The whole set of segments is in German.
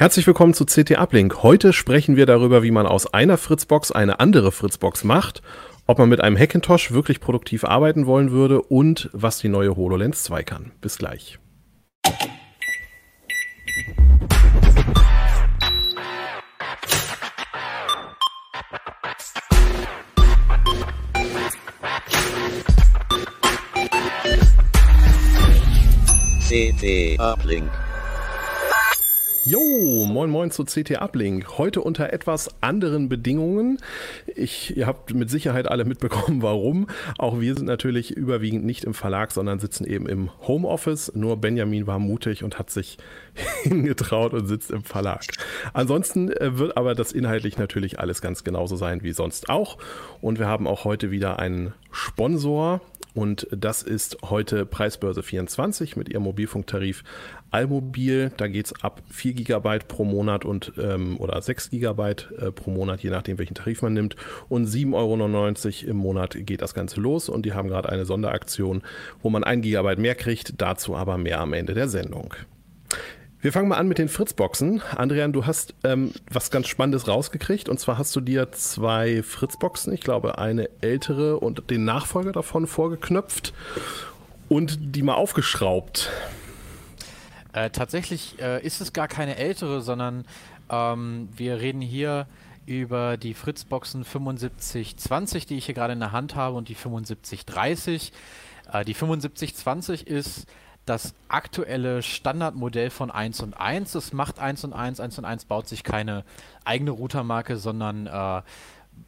Herzlich willkommen zu CT Uplink. Heute sprechen wir darüber, wie man aus einer Fritzbox eine andere Fritzbox macht, ob man mit einem Hackintosh wirklich produktiv arbeiten wollen würde und was die neue HoloLens 2 kann. Bis gleich. CT Uplink. Jo, moin moin zu CT Uplink. Heute unter etwas anderen Bedingungen. Ich, ihr habt mit Sicherheit alle mitbekommen, warum. Auch wir sind natürlich überwiegend nicht im Verlag, sondern sitzen eben im Homeoffice. Nur Benjamin war mutig und hat sich hingetraut und sitzt im Verlag. Ansonsten äh, wird aber das inhaltlich natürlich alles ganz genauso sein wie sonst auch. Und wir haben auch heute wieder einen Sponsor. Und das ist heute Preisbörse 24 mit ihrem Mobilfunktarif Allmobil. Da geht es ab 4 GB pro Monat und ähm, oder 6 GB äh, pro Monat, je nachdem welchen Tarif man nimmt. Und 7,99 Euro im Monat geht das Ganze los. Und die haben gerade eine Sonderaktion, wo man 1 GB mehr kriegt. Dazu aber mehr am Ende der Sendung. Wir fangen mal an mit den Fritzboxen. Adrian, du hast ähm, was ganz Spannendes rausgekriegt. Und zwar hast du dir zwei Fritzboxen, ich glaube eine ältere und den Nachfolger davon vorgeknöpft und die mal aufgeschraubt. Äh, tatsächlich äh, ist es gar keine ältere, sondern ähm, wir reden hier über die Fritzboxen 7520, die ich hier gerade in der Hand habe, und die 7530. Äh, die 7520 ist das aktuelle Standardmodell von 1 und 1. Es macht 1 und 1. 1 und 1 baut sich keine eigene Routermarke, sondern äh,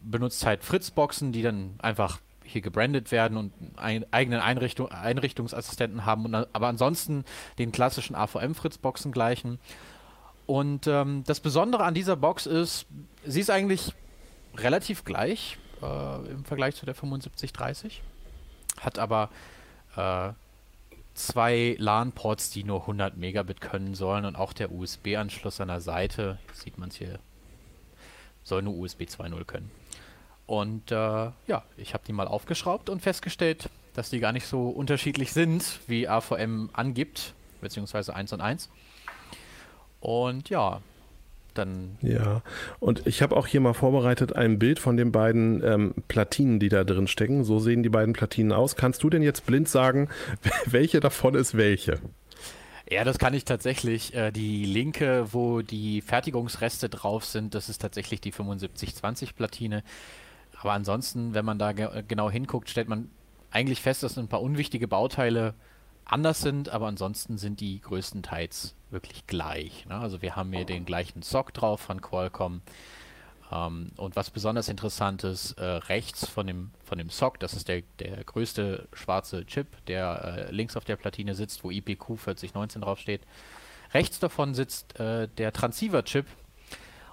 benutzt halt Fritzboxen, die dann einfach hier gebrandet werden und einen eigenen Einrichtung, Einrichtungsassistenten haben, und, aber ansonsten den klassischen AVM-Fritzboxen gleichen. Und ähm, das Besondere an dieser Box ist, sie ist eigentlich relativ gleich äh, im Vergleich zu der 7530, hat aber äh, zwei LAN-Ports, die nur 100 Megabit können sollen und auch der USB-Anschluss an der Seite, sieht man es hier, soll nur USB 2.0 können. Und äh, ja, ich habe die mal aufgeschraubt und festgestellt, dass die gar nicht so unterschiedlich sind, wie AVM angibt, beziehungsweise 1 und 1. Und ja, dann. Ja, und ich habe auch hier mal vorbereitet ein Bild von den beiden ähm, Platinen, die da drin stecken. So sehen die beiden Platinen aus. Kannst du denn jetzt blind sagen, welche davon ist welche? Ja, das kann ich tatsächlich. Äh, die linke, wo die Fertigungsreste drauf sind, das ist tatsächlich die 7520-Platine. Aber ansonsten, wenn man da ge genau hinguckt, stellt man eigentlich fest, dass ein paar unwichtige Bauteile anders sind, aber ansonsten sind die größtenteils wirklich gleich. Ne? Also wir haben hier den gleichen SOC drauf von Qualcomm. Ähm, und was besonders interessant ist, äh, rechts von dem, von dem SOC, das ist der, der größte schwarze Chip, der äh, links auf der Platine sitzt, wo IPQ 4019 draufsteht. Rechts davon sitzt äh, der Transceiver-Chip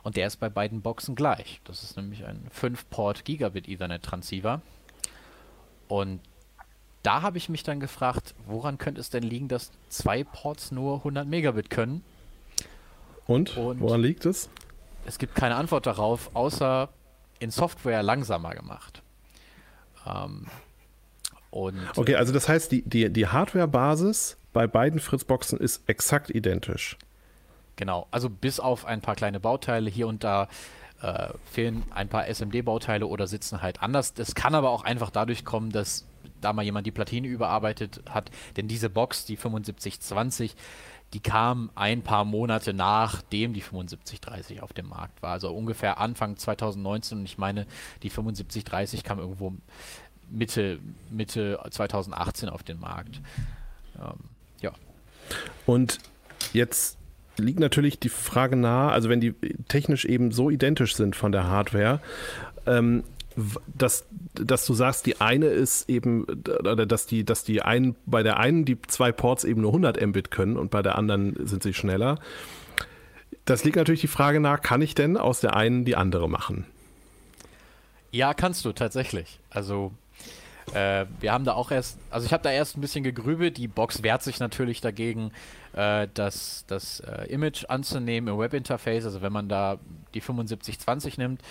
und der ist bei beiden Boxen gleich. Das ist nämlich ein 5-Port Gigabit Ethernet Transceiver. Und da habe ich mich dann gefragt, woran könnte es denn liegen, dass zwei Ports nur 100 Megabit können? Und, Und woran liegt es? Es gibt keine Antwort darauf, außer in Software langsamer gemacht. Ähm, okay, also das heißt, die, die, die Hardware-Basis bei beiden Fritzboxen ist exakt identisch. Genau, also bis auf ein paar kleine Bauteile hier und da äh, fehlen ein paar SMD-Bauteile oder sitzen halt anders. Das kann aber auch einfach dadurch kommen, dass da mal jemand die Platine überarbeitet hat. Denn diese Box, die 7520, die kam ein paar Monate nachdem die 7530 auf dem Markt war. Also ungefähr Anfang 2019 und ich meine, die 7530 kam irgendwo Mitte, Mitte 2018 auf den Markt. Ähm, ja. Und jetzt liegt natürlich die Frage nahe, also wenn die technisch eben so identisch sind von der Hardware, ähm, dass, dass du sagst, die eine ist eben, oder dass die, dass die einen, bei der einen die zwei Ports eben nur 100 Mbit können und bei der anderen sind sie schneller. Das liegt natürlich die Frage nach, kann ich denn aus der einen die andere machen? Ja, kannst du tatsächlich. Also äh, wir haben da auch erst, also ich habe da erst ein bisschen gegrübelt. Die Box wehrt sich natürlich dagegen, äh, das, das äh, Image anzunehmen im Webinterface. Also wenn man da die 7520 nimmt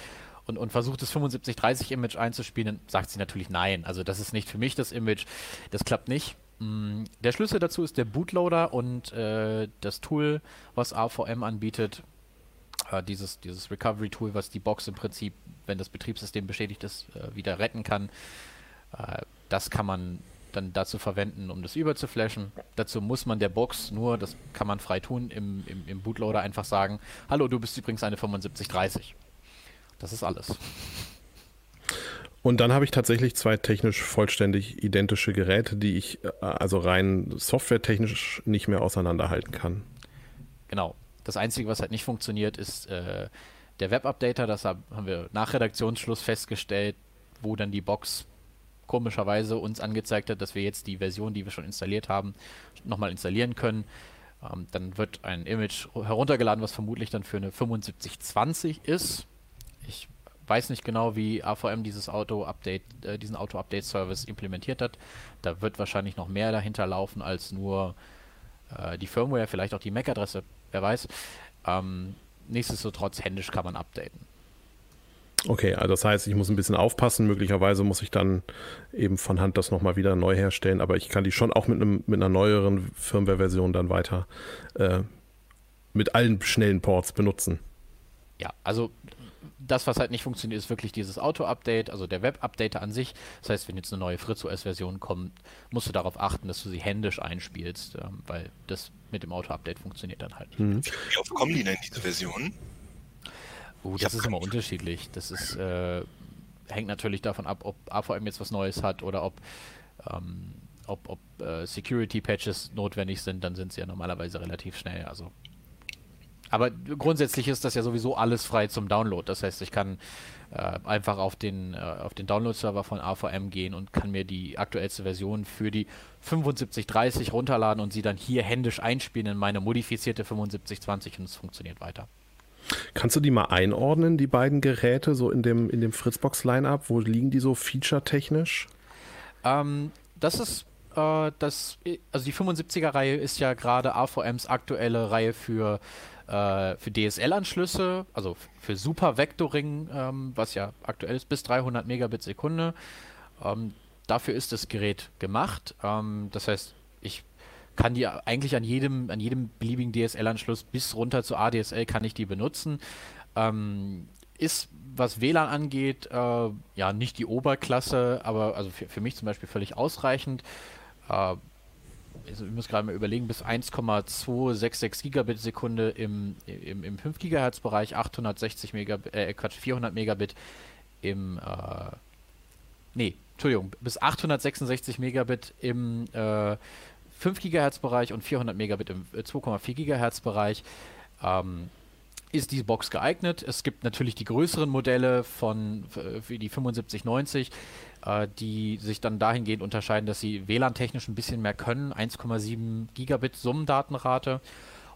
und, und versucht das 7530 Image einzuspielen, dann sagt sie natürlich nein. Also das ist nicht für mich das Image. Das klappt nicht. Mm, der Schlüssel dazu ist der Bootloader und äh, das Tool, was AVM anbietet, äh, dieses, dieses Recovery-Tool, was die Box im Prinzip, wenn das Betriebssystem beschädigt ist, äh, wieder retten kann. Äh, das kann man dann dazu verwenden, um das überzuflashen. Dazu muss man der Box nur, das kann man frei tun, im, im, im Bootloader einfach sagen, hallo, du bist übrigens eine 7530. Das ist alles. Und dann habe ich tatsächlich zwei technisch vollständig identische Geräte, die ich äh, also rein softwaretechnisch nicht mehr auseinanderhalten kann. Genau. Das Einzige, was halt nicht funktioniert, ist äh, der Web-Updater. Das haben wir nach Redaktionsschluss festgestellt, wo dann die Box komischerweise uns angezeigt hat, dass wir jetzt die Version, die wir schon installiert haben, nochmal installieren können. Ähm, dann wird ein Image heruntergeladen, was vermutlich dann für eine 7520 ist. Ich weiß nicht genau, wie AVM dieses Auto-Update, äh, diesen Auto-Update-Service implementiert hat. Da wird wahrscheinlich noch mehr dahinter laufen als nur äh, die Firmware, vielleicht auch die MAC-Adresse, wer weiß. Ähm, nichtsdestotrotz händisch kann man updaten. Okay, also das heißt, ich muss ein bisschen aufpassen. Möglicherweise muss ich dann eben von Hand das nochmal wieder neu herstellen, aber ich kann die schon auch mit, einem, mit einer neueren Firmware-Version dann weiter äh, mit allen schnellen Ports benutzen. Ja, also das, was halt nicht funktioniert, ist wirklich dieses Auto-Update, also der Web-Updater an sich. Das heißt, wenn jetzt eine neue FritzOS-Version kommt, musst du darauf achten, dass du sie händisch einspielst, ähm, weil das mit dem Auto-Update funktioniert dann halt nicht. Mhm. Wie oft kommen die denn, diese Versionen? Uh, das ist immer unterschiedlich. Das ist, äh, hängt natürlich davon ab, ob AVM jetzt was Neues hat oder ob, ähm, ob, ob äh, Security-Patches notwendig sind, dann sind sie ja normalerweise relativ schnell. Also. Aber grundsätzlich ist das ja sowieso alles frei zum Download. Das heißt, ich kann äh, einfach auf den, äh, auf den Download-Server von AVM gehen und kann mir die aktuellste Version für die 7530 runterladen und sie dann hier händisch einspielen in meine modifizierte 7520 und es funktioniert weiter. Kannst du die mal einordnen, die beiden Geräte, so in dem, in dem Fritzbox-Line-Up? Wo liegen die so feature-technisch? Ähm, das ist äh, das, also die 75er-Reihe ist ja gerade AVMs aktuelle Reihe für, äh, für DSL-Anschlüsse, also für Super Vectoring, ähm, was ja aktuell ist, bis 300 Megabit Sekunde. Ähm, dafür ist das Gerät gemacht. Ähm, das heißt, ich kann die eigentlich an jedem, an jedem beliebigen DSL-Anschluss bis runter zu ADSL kann ich die benutzen. Ähm, ist, was WLAN angeht, äh, ja, nicht die Oberklasse, aber also für, für mich zum Beispiel völlig ausreichend. Äh, ich muss gerade mal überlegen, bis 1,266 Gigabit Sekunde im, im, im 5 Gigahertz Bereich, 860 Megabit, äh, Quatsch, 400 Megabit im, äh, nee, Entschuldigung, bis 866 Megabit im äh, 5 GHz Bereich und 400 Megabit im 2,4 äh, GHz Bereich. Ähm, ist die Box geeignet. Es gibt natürlich die größeren Modelle von für die 7590, äh, die sich dann dahingehend unterscheiden, dass sie WLAN-technisch ein bisschen mehr können, 1,7 Gigabit Summendatenrate.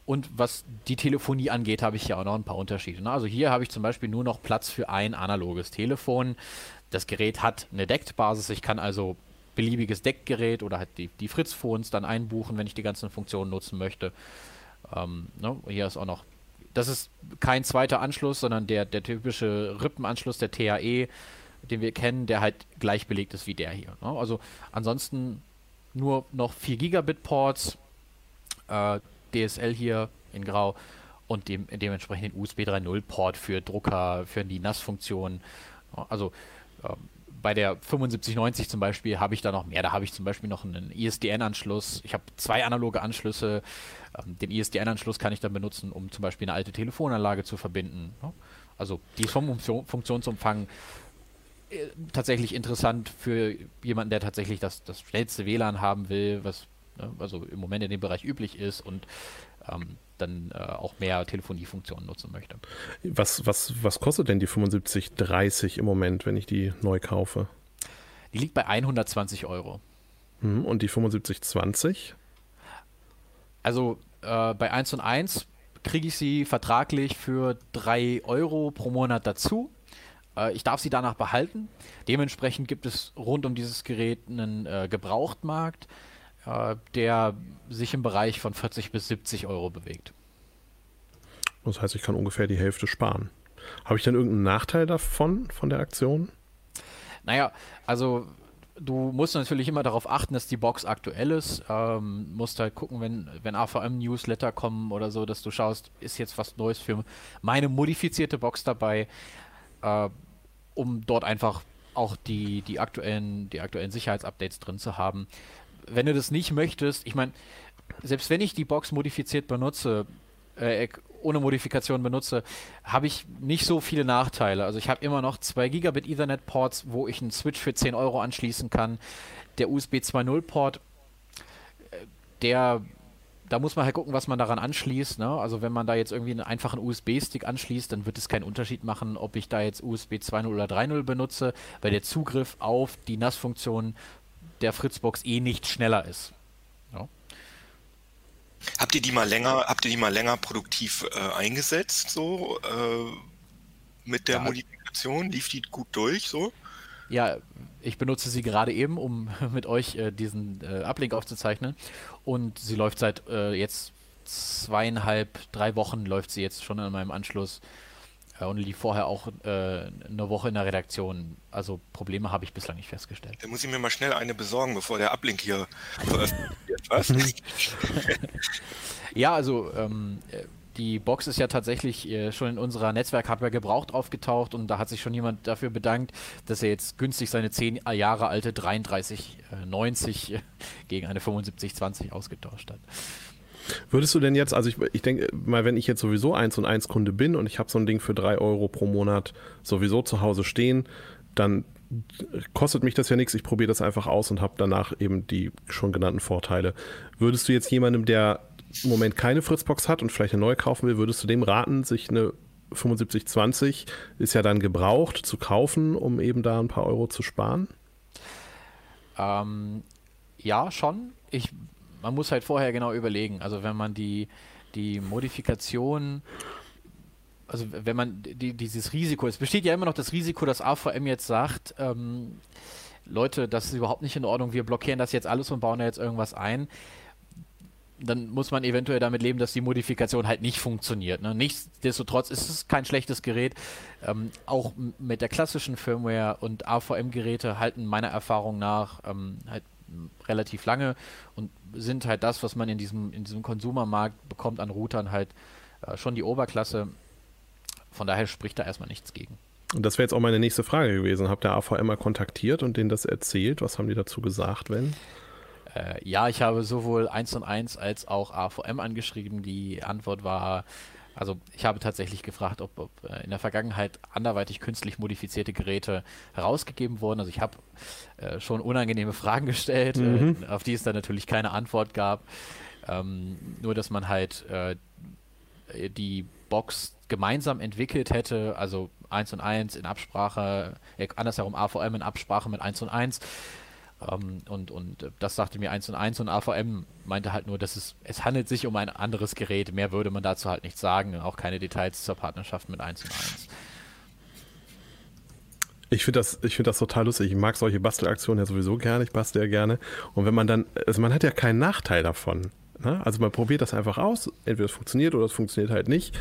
Und was die Telefonie angeht, habe ich hier auch noch ein paar Unterschiede. Ne? Also hier habe ich zum Beispiel nur noch Platz für ein analoges Telefon. Das Gerät hat eine Deckbasis. Ich kann also beliebiges Deckgerät oder halt die, die Fritz-Phones dann einbuchen, wenn ich die ganzen Funktionen nutzen möchte. Ähm, ne? Hier ist auch noch, das ist kein zweiter Anschluss, sondern der, der typische Rippenanschluss der TAE, den wir kennen, der halt gleich belegt ist wie der hier. Ne? Also ansonsten nur noch 4 Gigabit Ports, äh, DSL hier in Grau und dem, dementsprechend den USB 3.0 Port für Drucker, für die NAS-Funktion. Also ähm, bei der 7590 zum Beispiel habe ich da noch mehr. Da habe ich zum Beispiel noch einen ISDN-Anschluss. Ich habe zwei analoge Anschlüsse. Ähm, den ISDN-Anschluss kann ich dann benutzen, um zum Beispiel eine alte Telefonanlage zu verbinden. Ne? Also die ist vom Funktion Funktionsumfang tatsächlich interessant für jemanden, der tatsächlich das, das schnellste WLAN haben will, was ne, also im Moment in dem Bereich üblich ist und ähm, dann äh, auch mehr Telefoniefunktionen nutzen möchte. Was, was, was kostet denn die 7530 im Moment, wenn ich die neu kaufe? Die liegt bei 120 Euro. Hm, und die 7520? Also äh, bei 1 und 1 kriege ich sie vertraglich für 3 Euro pro Monat dazu. Äh, ich darf sie danach behalten. Dementsprechend gibt es rund um dieses Gerät einen äh, Gebrauchtmarkt, äh, der sich im Bereich von 40 bis 70 Euro bewegt. Das heißt, ich kann ungefähr die Hälfte sparen. Habe ich dann irgendeinen Nachteil davon, von der Aktion? Naja, also du musst natürlich immer darauf achten, dass die Box aktuell ist. Ähm, musst halt gucken, wenn, wenn AVM-Newsletter kommen oder so, dass du schaust, ist jetzt was Neues für meine modifizierte Box dabei, äh, um dort einfach auch die, die, aktuellen, die aktuellen Sicherheitsupdates drin zu haben. Wenn du das nicht möchtest, ich meine, selbst wenn ich die Box modifiziert benutze, äh, ohne Modifikation benutze, habe ich nicht so viele Nachteile. Also ich habe immer noch 2 Gigabit Ethernet Ports, wo ich einen Switch für 10 Euro anschließen kann. Der USB 2.0 Port, äh, der da muss man halt gucken, was man daran anschließt. Ne? Also wenn man da jetzt irgendwie einen einfachen USB-Stick anschließt, dann wird es keinen Unterschied machen, ob ich da jetzt USB 2.0 oder 3.0 benutze, weil der Zugriff auf die NAS-Funktion der Fritzbox eh nicht schneller ist. Ja. Habt ihr die mal länger, habt ihr die mal länger produktiv äh, eingesetzt, so äh, mit der ja. Modifikation? Lief die gut durch so? Ja, ich benutze sie gerade eben, um mit euch äh, diesen äh, Uplink aufzuzeichnen. Und sie läuft seit äh, jetzt zweieinhalb, drei Wochen läuft sie jetzt schon in meinem Anschluss äh, und lief vorher auch äh, eine Woche in der Redaktion. Also Probleme habe ich bislang nicht festgestellt. Da muss ich mir mal schnell eine besorgen, bevor der Uplink hier veröffentlicht wird. Was? ja, also ähm, die Box ist ja tatsächlich äh, schon in unserer Netzwerk-Hardware gebraucht aufgetaucht und da hat sich schon jemand dafür bedankt, dass er jetzt günstig seine 10 Jahre alte 3390 äh, gegen eine 7520 ausgetauscht hat. Würdest du denn jetzt, also ich, ich denke mal, wenn ich jetzt sowieso 1 und 1 Kunde bin und ich habe so ein Ding für 3 Euro pro Monat sowieso zu Hause stehen, dann kostet mich das ja nichts, ich probiere das einfach aus und habe danach eben die schon genannten Vorteile. Würdest du jetzt jemandem, der im Moment keine Fritzbox hat und vielleicht eine neue kaufen will, würdest du dem raten, sich eine 7520 ist ja dann gebraucht zu kaufen, um eben da ein paar Euro zu sparen? Ähm, ja, schon. Ich, man muss halt vorher genau überlegen. Also wenn man die, die Modifikation, also wenn man die, dieses Risiko, es besteht ja immer noch das Risiko, dass AVM jetzt sagt, ähm, Leute, das ist überhaupt nicht in Ordnung, wir blockieren das jetzt alles und bauen da jetzt irgendwas ein dann muss man eventuell damit leben, dass die Modifikation halt nicht funktioniert. Ne? Nichtsdestotrotz ist es kein schlechtes Gerät. Ähm, auch mit der klassischen Firmware und AVM-Geräte halten meiner Erfahrung nach ähm, halt relativ lange und sind halt das, was man in diesem, in diesem Konsumermarkt bekommt an Routern halt äh, schon die Oberklasse. Von daher spricht da erstmal nichts gegen. Und das wäre jetzt auch meine nächste Frage gewesen. Habt ihr AVM mal kontaktiert und denen das erzählt? Was haben die dazu gesagt, wenn? Äh, ja, ich habe sowohl 1 und 1 als auch AVM angeschrieben. Die Antwort war, also ich habe tatsächlich gefragt, ob, ob äh, in der Vergangenheit anderweitig künstlich modifizierte Geräte herausgegeben wurden. Also ich habe äh, schon unangenehme Fragen gestellt, mhm. äh, auf die es dann natürlich keine Antwort gab. Ähm, nur, dass man halt äh, die Box gemeinsam entwickelt hätte, also 1 und 1 in Absprache, äh, andersherum AVM in Absprache mit 1 und 1 ähm, und, und das sagte mir 1 und 1 und AVM meinte halt nur, dass es, es handelt sich um ein anderes Gerät. Mehr würde man dazu halt nicht sagen. Auch keine Details zur Partnerschaft mit 1 und 1. Ich finde das, find das total lustig. Ich mag solche Bastelaktionen ja sowieso gerne. Ich bastel ja gerne. Und wenn man dann, also man hat ja keinen Nachteil davon. Ne? Also man probiert das einfach aus. Entweder es funktioniert oder es funktioniert halt nicht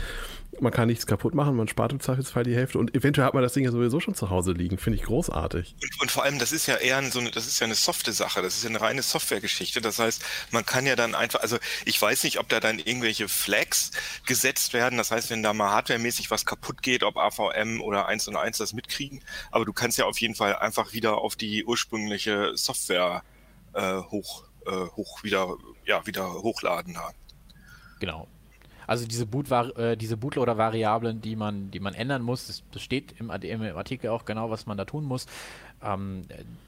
man kann nichts kaputt machen, man spart im Zweifelsfall die Hälfte und eventuell hat man das Ding ja sowieso schon zu Hause liegen. Finde ich großartig. Und, und, vor allem, das ist ja eher so eine, das ist ja eine softe Sache, das ist ja eine reine Softwaregeschichte. Das heißt, man kann ja dann einfach, also ich weiß nicht, ob da dann irgendwelche Flags gesetzt werden. Das heißt, wenn da mal hardwaremäßig was kaputt geht, ob AVM oder 1 und 1 das mitkriegen, aber du kannst ja auf jeden Fall einfach wieder auf die ursprüngliche Software äh, hoch, hoch wieder, ja, wieder hochladen. Genau. Also diese, Boot äh, diese Bootloader-Variablen, die man, die man ändern muss, das, das steht im, im, Artikel auch genau, was man da tun muss. Ähm,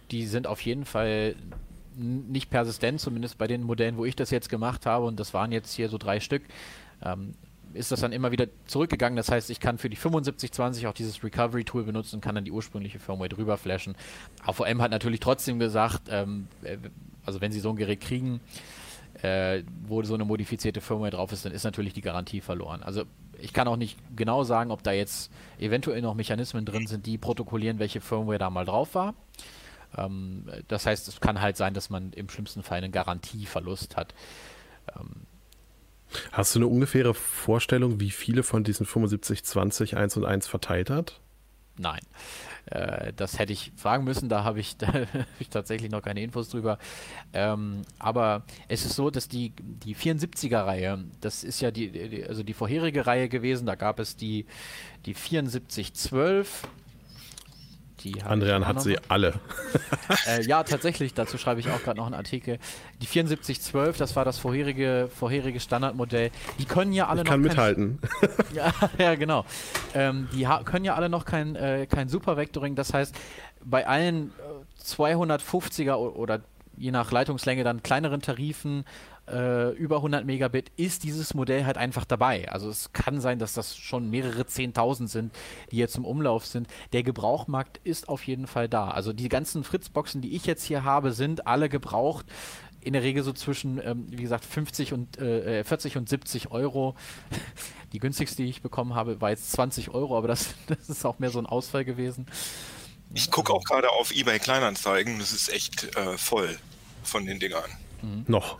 die sind auf jeden Fall nicht persistent, zumindest bei den Modellen, wo ich das jetzt gemacht habe, und das waren jetzt hier so drei Stück, ähm, ist das dann immer wieder zurückgegangen. Das heißt, ich kann für die 7520 auch dieses Recovery-Tool benutzen und kann dann die ursprüngliche Firmware drüber flashen. AVM hat natürlich trotzdem gesagt, ähm, äh, also wenn sie so ein Gerät kriegen, äh, wo so eine modifizierte Firmware drauf ist, dann ist natürlich die Garantie verloren. Also ich kann auch nicht genau sagen, ob da jetzt eventuell noch Mechanismen drin sind, die protokollieren, welche Firmware da mal drauf war. Ähm, das heißt, es kann halt sein, dass man im schlimmsten Fall einen Garantieverlust hat. Ähm, Hast du eine ungefähre Vorstellung, wie viele von diesen 7520 1 und 1 verteilt hat? Nein. Äh, das hätte ich fragen müssen, da habe ich, hab ich tatsächlich noch keine Infos drüber. Ähm, aber es ist so, dass die, die 74er-Reihe, das ist ja die, die, also die vorherige Reihe gewesen, da gab es die, die 7412, die Andrian hat sie alle. Äh, ja, tatsächlich, dazu schreibe ich auch gerade noch einen Artikel. Die 7412, das war das vorherige, vorherige Standardmodell. Die können ja alle ich noch. kann mithalten. ja, ja, genau. Ähm, die können ja alle noch kein, äh, kein Supervectoring. Das heißt, bei allen 250er äh, oder je nach Leitungslänge dann kleineren Tarifen äh, über 100 Megabit ist dieses Modell halt einfach dabei. Also es kann sein, dass das schon mehrere 10.000 sind, die jetzt im Umlauf sind. Der Gebrauchmarkt ist auf jeden Fall da. Also die ganzen Fritzboxen, die ich jetzt hier habe, sind alle gebraucht in der Regel so zwischen, ähm, wie gesagt, 50 und äh, 40 und 70 Euro. Die günstigste, die ich bekommen habe, war jetzt 20 Euro, aber das, das ist auch mehr so ein Ausfall gewesen. Ich gucke auch gerade auf eBay Kleinanzeigen, das ist echt äh, voll von den Dingern. Mhm. Noch.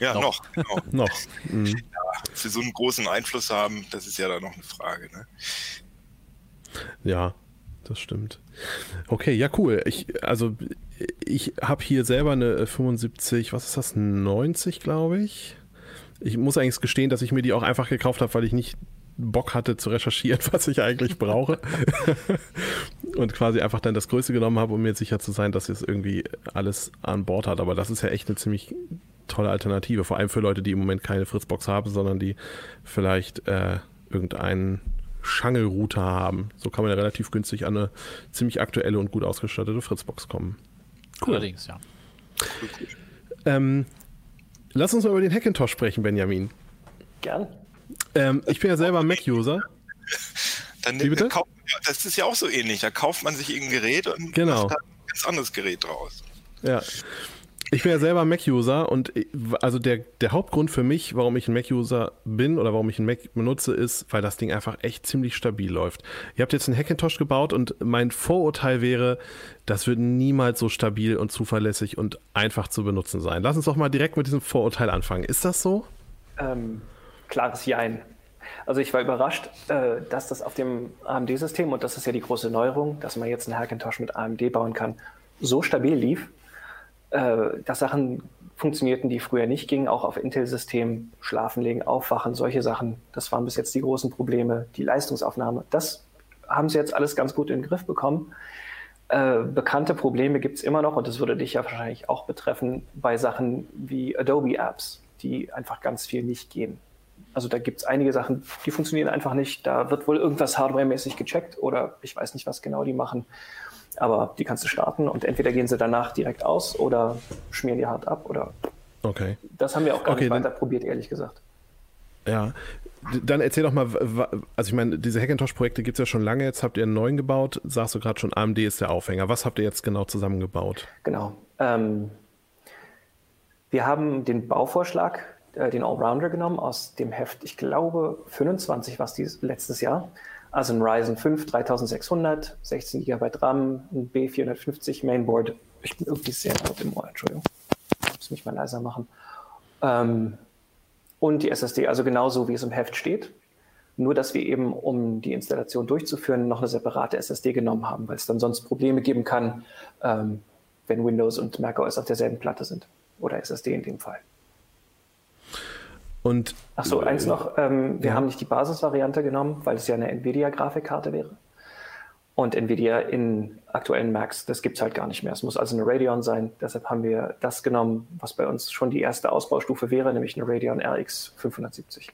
Ja, noch. noch, genau. noch. Mhm. Ja, für so einen großen Einfluss haben, das ist ja dann noch eine Frage. Ne? Ja, das stimmt. Okay, ja, cool. Ich, also, ich habe hier selber eine 75, was ist das, 90, glaube ich. Ich muss eigentlich gestehen, dass ich mir die auch einfach gekauft habe, weil ich nicht Bock hatte zu recherchieren, was ich eigentlich brauche. und quasi einfach dann das Größte genommen habe, um mir sicher zu sein, dass es irgendwie alles an Bord hat. Aber das ist ja echt eine ziemlich tolle Alternative, vor allem für Leute, die im Moment keine Fritzbox haben, sondern die vielleicht äh, irgendeinen Schangelrouter haben. So kann man ja relativ günstig an eine ziemlich aktuelle und gut ausgestattete Fritzbox kommen. Cool. Allerdings, ja. Ähm, lass uns mal über den Hackintosh sprechen, Benjamin. Gern. Ähm, ich bin ja selber Mac-User. Dann Wie bitte? Kauft, das ist ja auch so ähnlich. Da kauft man sich ein Gerät und genau. macht ein ganz anderes Gerät draus. Ja. Ich bin ja selber Mac-User und also der, der Hauptgrund für mich, warum ich ein Mac-User bin oder warum ich einen Mac benutze, ist, weil das Ding einfach echt ziemlich stabil läuft. Ihr habt jetzt einen Hackintosh gebaut und mein Vorurteil wäre, das wird niemals so stabil und zuverlässig und einfach zu benutzen sein. Lass uns doch mal direkt mit diesem Vorurteil anfangen. Ist das so? Ähm, klares Jein. Also ich war überrascht, äh, dass das auf dem AMD-System, und das ist ja die große Neuerung, dass man jetzt einen Hackintosh mit AMD bauen kann, so stabil lief äh, dass Sachen funktionierten, die früher nicht gingen, auch auf Intel-Systemen, Schlafen legen, Aufwachen, solche Sachen. Das waren bis jetzt die großen Probleme, die Leistungsaufnahme. Das haben sie jetzt alles ganz gut in den Griff bekommen. Äh, bekannte Probleme gibt es immer noch und das würde dich ja wahrscheinlich auch betreffen bei Sachen wie Adobe-Apps, die einfach ganz viel nicht gehen. Also da gibt es einige Sachen, die funktionieren einfach nicht. Da wird wohl irgendwas hardwaremäßig gecheckt oder ich weiß nicht, was genau die machen. Aber die kannst du starten und entweder gehen sie danach direkt aus oder schmieren die hart ab oder. Okay. Das haben wir auch gar okay, nicht weiter probiert, ehrlich gesagt. Ja, dann erzähl doch mal, also ich meine, diese Hackintosh-Projekte gibt es ja schon lange, jetzt habt ihr einen neuen gebaut, sagst du gerade schon, AMD ist der Aufhänger. Was habt ihr jetzt genau zusammengebaut? Genau. Ähm, wir haben den Bauvorschlag, äh, den Allrounder genommen aus dem Heft, ich glaube 25 war es letztes Jahr. Also ein Ryzen 5 3600, 16 GB RAM, ein B450 Mainboard. Ich bin irgendwie sehr laut im Ohr, Entschuldigung. Ich muss mich mal leiser machen. Ähm, und die SSD, also genauso wie es im Heft steht. Nur, dass wir eben, um die Installation durchzuführen, noch eine separate SSD genommen haben, weil es dann sonst Probleme geben kann, ähm, wenn Windows und macOS auf derselben Platte sind. Oder SSD in dem Fall. Und Ach so, eins noch. Ähm, wir ja. haben nicht die Basisvariante genommen, weil es ja eine Nvidia-Grafikkarte wäre. Und Nvidia in aktuellen Macs, das gibt es halt gar nicht mehr. Es muss also eine Radeon sein. Deshalb haben wir das genommen, was bei uns schon die erste Ausbaustufe wäre, nämlich eine Radeon RX 570.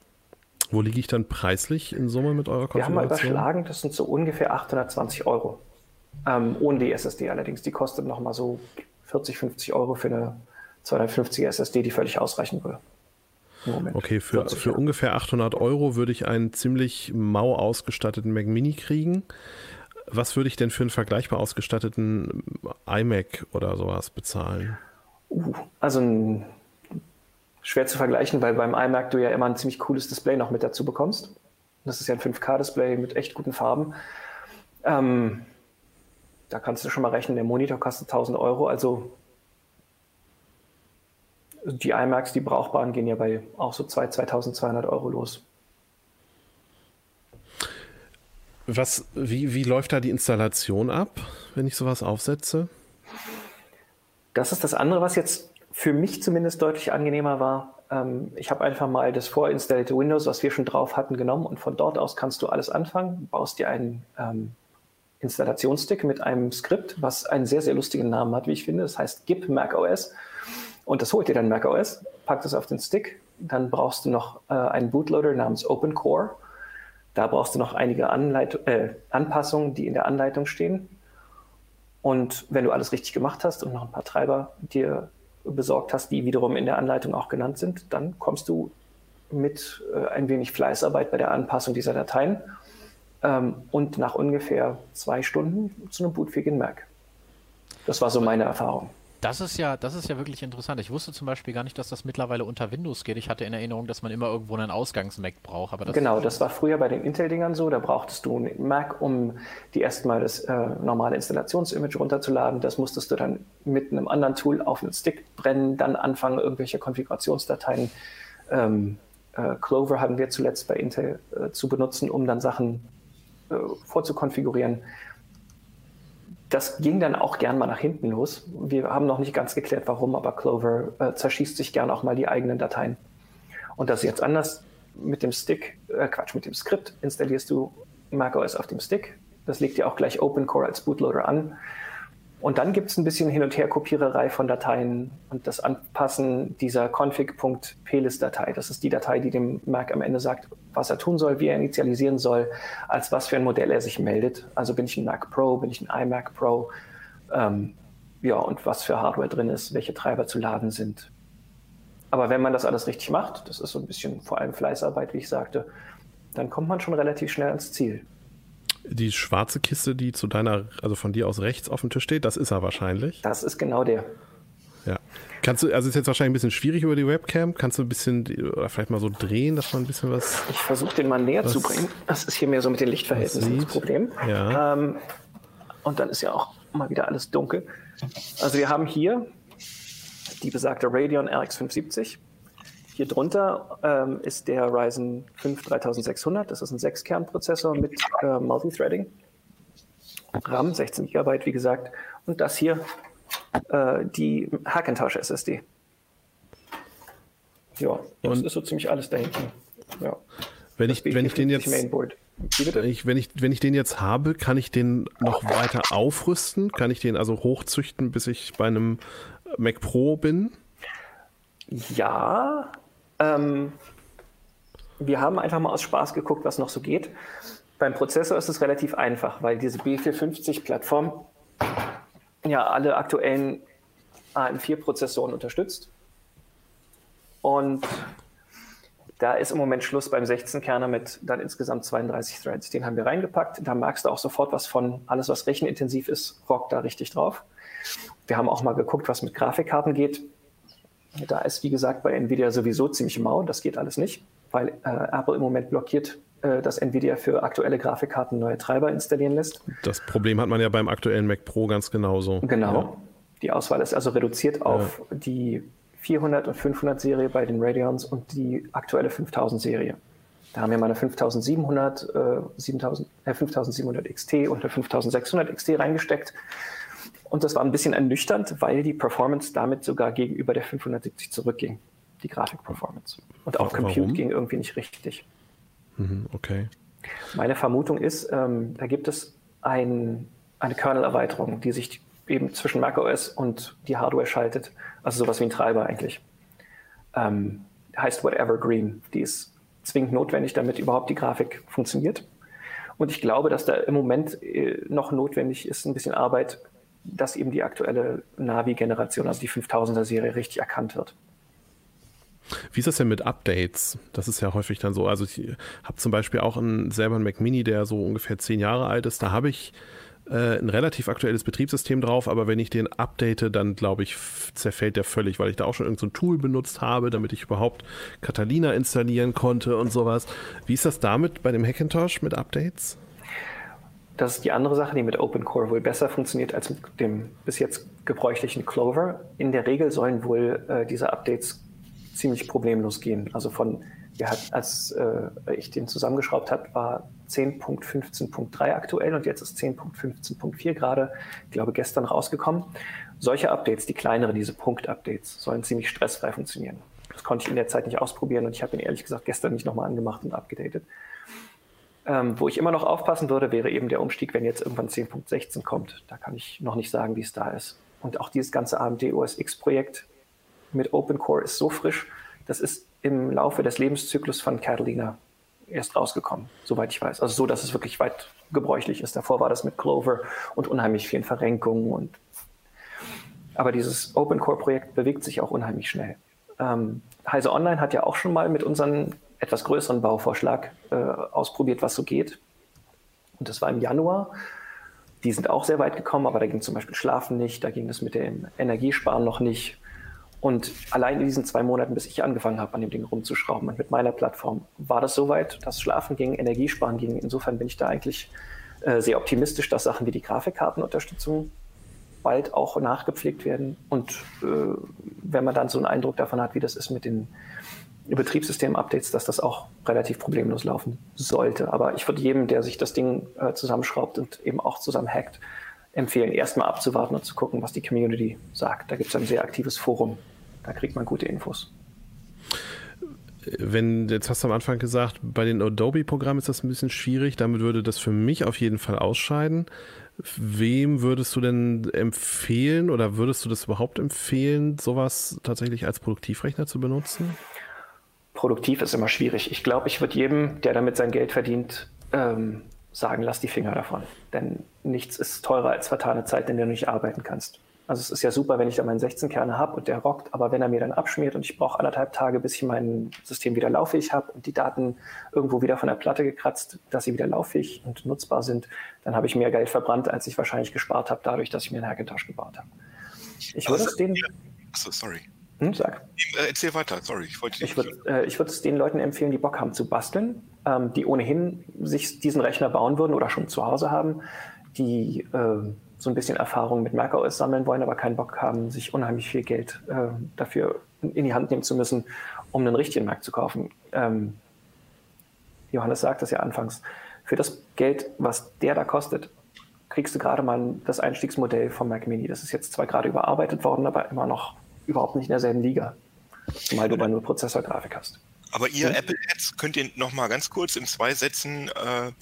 Wo liege ich dann preislich in Summe mit eurer Konfiguration? Wir haben mal überschlagen, das sind so ungefähr 820 Euro. Ähm, ohne die SSD allerdings. Die kostet nochmal so 40, 50 Euro für eine 250er SSD, die völlig ausreichen würde. Okay, für, für ungefähr 800 Euro würde ich einen ziemlich mau ausgestatteten Mac Mini kriegen. Was würde ich denn für einen vergleichbar ausgestatteten iMac oder sowas bezahlen? Uh, also ein, schwer zu vergleichen, weil beim iMac du ja immer ein ziemlich cooles Display noch mit dazu bekommst. Das ist ja ein 5K-Display mit echt guten Farben. Ähm, da kannst du schon mal rechnen, der Monitor kostet 1000 Euro, also die iMacs, die brauchbaren, gehen ja bei auch so 2, 2200 Euro los. Was, wie, wie läuft da die Installation ab, wenn ich sowas aufsetze? Das ist das andere, was jetzt für mich zumindest deutlich angenehmer war. Ähm, ich habe einfach mal das vorinstallierte Windows, was wir schon drauf hatten, genommen und von dort aus kannst du alles anfangen, baust dir einen ähm, Installationsstick mit einem Skript, was einen sehr, sehr lustigen Namen hat, wie ich finde. Das heißt GIP macOS. Und das holt dir dann macOS, packt es auf den Stick. Dann brauchst du noch äh, einen Bootloader namens OpenCore. Da brauchst du noch einige Anleit äh, Anpassungen, die in der Anleitung stehen. Und wenn du alles richtig gemacht hast und noch ein paar Treiber dir besorgt hast, die wiederum in der Anleitung auch genannt sind, dann kommst du mit äh, ein wenig Fleißarbeit bei der Anpassung dieser Dateien ähm, und nach ungefähr zwei Stunden zu einem bootfähigen Mac. Das war so meine Erfahrung. Das ist ja, das ist ja wirklich interessant. Ich wusste zum Beispiel gar nicht, dass das mittlerweile unter Windows geht. Ich hatte in Erinnerung, dass man immer irgendwo einen Ausgangs-Mac braucht. Aber das genau, das war früher bei den Intel-Dingern so. Da brauchtest du einen Mac, um die erstmal das äh, normale Installationsimage runterzuladen. Das musstest du dann mit einem anderen Tool auf einen Stick brennen, dann anfangen, irgendwelche Konfigurationsdateien. Ähm, äh, Clover hatten wir zuletzt bei Intel äh, zu benutzen, um dann Sachen äh, vorzukonfigurieren das ging dann auch gern mal nach hinten los. Wir haben noch nicht ganz geklärt, warum, aber Clover äh, zerschießt sich gern auch mal die eigenen Dateien. Und das ist jetzt anders. Mit dem Stick, äh, Quatsch, mit dem Skript installierst du macOS auf dem Stick. Das legt dir auch gleich OpenCore als Bootloader an. Und dann gibt es ein bisschen Hin- und Her-Kopiererei von Dateien und das Anpassen dieser config.plist-Datei. Das ist die Datei, die dem Mac am Ende sagt, was er tun soll, wie er initialisieren soll, als was für ein Modell er sich meldet. Also bin ich ein Mac Pro, bin ich ein iMac Pro, ähm, ja, und was für Hardware drin ist, welche Treiber zu laden sind. Aber wenn man das alles richtig macht, das ist so ein bisschen vor allem Fleißarbeit, wie ich sagte, dann kommt man schon relativ schnell ans Ziel die schwarze Kiste, die zu deiner, also von dir aus rechts auf dem Tisch steht, das ist er wahrscheinlich. Das ist genau der. Ja. Kannst du, also ist jetzt wahrscheinlich ein bisschen schwierig über die Webcam. Kannst du ein bisschen, oder vielleicht mal so drehen, dass man ein bisschen was. Ich versuche den mal näher zu bringen. Das ist hier mehr so mit den Lichtverhältnissen das Problem. Ja. Ähm, und dann ist ja auch mal wieder alles dunkel. Also wir haben hier die besagte Radeon RX 570 hier drunter ähm, ist der Ryzen 5 3600. Das ist ein 6-Kern-Prozessor mit äh, Multithreading. RAM 16 GB, wie gesagt. Und das hier äh, die Hackintosh SSD. Ja, das Und ist so ziemlich alles da hinten. Ja. Wenn ich, wenn ich den jetzt. Wenn ich, wenn, ich, wenn ich den jetzt habe, kann ich den noch weiter aufrüsten? Kann ich den also hochzüchten, bis ich bei einem Mac Pro bin? Ja, ähm, wir haben einfach mal aus Spaß geguckt, was noch so geht. Beim Prozessor ist es relativ einfach, weil diese B450-Plattform ja alle aktuellen AM4-Prozessoren unterstützt. Und da ist im Moment Schluss beim 16-Kerner mit dann insgesamt 32 Threads. Den haben wir reingepackt. Da merkst du auch sofort was von. Alles, was rechenintensiv ist, rockt da richtig drauf. Wir haben auch mal geguckt, was mit Grafikkarten geht. Da ist, wie gesagt, bei Nvidia sowieso ziemlich mau. Das geht alles nicht, weil äh, Apple im Moment blockiert, äh, dass Nvidia für aktuelle Grafikkarten neue Treiber installieren lässt. Das Problem hat man ja beim aktuellen Mac Pro ganz genauso. Genau. Ja. Die Auswahl ist also reduziert auf ja. die 400 und 500 Serie bei den Radeons und die aktuelle 5000 Serie. Da haben wir mal eine 5700, äh, 7000, äh, 5700 XT und eine 5600 XT reingesteckt. Und das war ein bisschen ernüchternd, weil die Performance damit sogar gegenüber der 570 zurückging, die Grafik-Performance. Und auch Warum? Compute ging irgendwie nicht richtig. Mhm, okay. Meine Vermutung ist, ähm, da gibt es ein, eine Kernel-Erweiterung, die sich eben zwischen macOS und die Hardware schaltet. Also sowas wie ein Treiber eigentlich. Ähm, heißt Whatever Green. Die ist zwingend notwendig, damit überhaupt die Grafik funktioniert. Und ich glaube, dass da im Moment äh, noch notwendig ist, ein bisschen Arbeit dass eben die aktuelle Navi-Generation, also die 5000er-Serie, richtig erkannt wird. Wie ist das denn mit Updates? Das ist ja häufig dann so. Also ich habe zum Beispiel auch einen, selber einen Mac Mini, der so ungefähr zehn Jahre alt ist. Da habe ich äh, ein relativ aktuelles Betriebssystem drauf, aber wenn ich den update, dann glaube ich, zerfällt der völlig, weil ich da auch schon irgendein so Tool benutzt habe, damit ich überhaupt Catalina installieren konnte und sowas. Wie ist das damit bei dem Hackintosh mit Updates? Das ist die andere Sache, die mit OpenCore wohl besser funktioniert als mit dem bis jetzt gebräuchlichen Clover. In der Regel sollen wohl äh, diese Updates ziemlich problemlos gehen. Also von, ja, als äh, ich den zusammengeschraubt habe, war 10.15.3 aktuell und jetzt ist 10.15.4 gerade, glaube, gestern rausgekommen. Solche Updates, die kleineren, diese Punkt-Updates, sollen ziemlich stressfrei funktionieren. Das konnte ich in der Zeit nicht ausprobieren und ich habe ihn ehrlich gesagt gestern nicht nochmal angemacht und abgedatet. Ähm, wo ich immer noch aufpassen würde, wäre eben der Umstieg, wenn jetzt irgendwann 10.16 kommt. Da kann ich noch nicht sagen, wie es da ist. Und auch dieses ganze AMD OS X-Projekt mit OpenCore ist so frisch, das ist im Laufe des Lebenszyklus von Catalina erst rausgekommen, soweit ich weiß. Also so, dass es wirklich weit gebräuchlich ist. Davor war das mit Clover und unheimlich vielen Verrenkungen. Und aber dieses Open Core Projekt bewegt sich auch unheimlich schnell. Ähm, Heise Online hat ja auch schon mal mit unserem etwas größeren Bauvorschlag äh, ausprobiert, was so geht. Und das war im Januar. Die sind auch sehr weit gekommen, aber da ging zum Beispiel Schlafen nicht, da ging es mit dem Energiesparen noch nicht. Und allein in diesen zwei Monaten, bis ich angefangen habe, an dem Ding rumzuschrauben und mit meiner Plattform, war das soweit, dass Schlafen ging, Energiesparen ging. Insofern bin ich da eigentlich äh, sehr optimistisch, dass Sachen wie die Grafikkartenunterstützung bald auch nachgepflegt werden. Und äh, wenn man dann so einen Eindruck davon hat, wie das ist mit den Betriebssystem-Updates, dass das auch relativ problemlos laufen sollte. Aber ich würde jedem, der sich das Ding äh, zusammenschraubt und eben auch zusammen hackt, empfehlen, erstmal abzuwarten und zu gucken, was die Community sagt. Da gibt es ein sehr aktives Forum, da kriegt man gute Infos. Wenn, jetzt hast du am Anfang gesagt, bei den Adobe-Programmen ist das ein bisschen schwierig, damit würde das für mich auf jeden Fall ausscheiden. Wem würdest du denn empfehlen oder würdest du das überhaupt empfehlen, sowas tatsächlich als Produktivrechner zu benutzen? Produktiv ist immer schwierig. Ich glaube, ich würde jedem, der damit sein Geld verdient, ähm, sagen, lass die Finger davon. Denn nichts ist teurer als vertane Zeit, in der du nicht arbeiten kannst. Also es ist ja super, wenn ich da meinen 16 Kerne habe und der rockt, aber wenn er mir dann abschmiert und ich brauche anderthalb Tage, bis ich mein System wieder lauffähig habe und die Daten irgendwo wieder von der Platte gekratzt, dass sie wieder lauffähig und nutzbar sind, dann habe ich mehr Geld verbrannt, als ich wahrscheinlich gespart habe, dadurch, dass ich mir einen Hackintosh gebaut habe. Ich würde es den. Achso, sorry. Hm, sag. Äh, erzähl weiter, sorry. Ich, wollte ich würde äh, es den Leuten empfehlen, die Bock haben zu basteln, ähm, die ohnehin sich diesen Rechner bauen würden oder schon zu Hause haben, die äh, so ein bisschen Erfahrung mit macOS sammeln wollen, aber keinen Bock haben, sich unheimlich viel Geld äh, dafür in die Hand nehmen zu müssen, um einen richtigen Mac zu kaufen. Ähm, Johannes sagt das ja anfangs. Für das Geld, was der da kostet, kriegst du gerade mal das Einstiegsmodell vom Mac Mini. Das ist jetzt zwar gerade überarbeitet worden, aber immer noch überhaupt nicht in derselben Liga. Zumal du bei nur Prozessorgrafik hast. Aber ihr hm? Apple Ads könnt ihr noch mal ganz kurz in zwei Sätzen äh,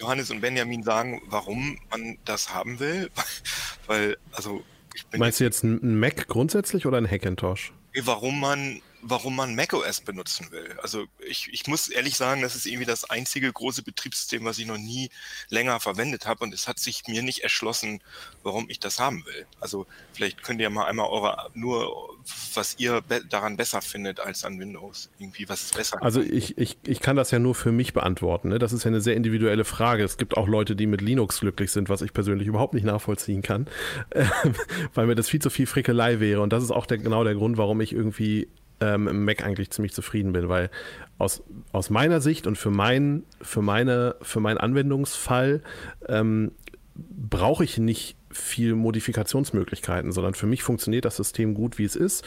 Johannes und Benjamin sagen, warum man das haben will? Weil, also ich bin Meinst jetzt, du jetzt ein Mac grundsätzlich oder ein Hackintosh? Warum man warum man macOS benutzen will. Also ich, ich muss ehrlich sagen, das ist irgendwie das einzige große Betriebssystem, was ich noch nie länger verwendet habe und es hat sich mir nicht erschlossen, warum ich das haben will. Also vielleicht könnt ihr mal einmal eure nur, was ihr be daran besser findet als an Windows. Irgendwie, was besser? Also ich, ich, ich kann das ja nur für mich beantworten. Ne? Das ist ja eine sehr individuelle Frage. Es gibt auch Leute, die mit Linux glücklich sind, was ich persönlich überhaupt nicht nachvollziehen kann, weil mir das viel zu viel Frickelei wäre. Und das ist auch der, genau der Grund, warum ich irgendwie ähm, im Mac eigentlich ziemlich zufrieden bin, weil aus, aus meiner Sicht und für, mein, für, meine, für meinen Anwendungsfall ähm, brauche ich nicht viel Modifikationsmöglichkeiten, sondern für mich funktioniert das System gut, wie es ist.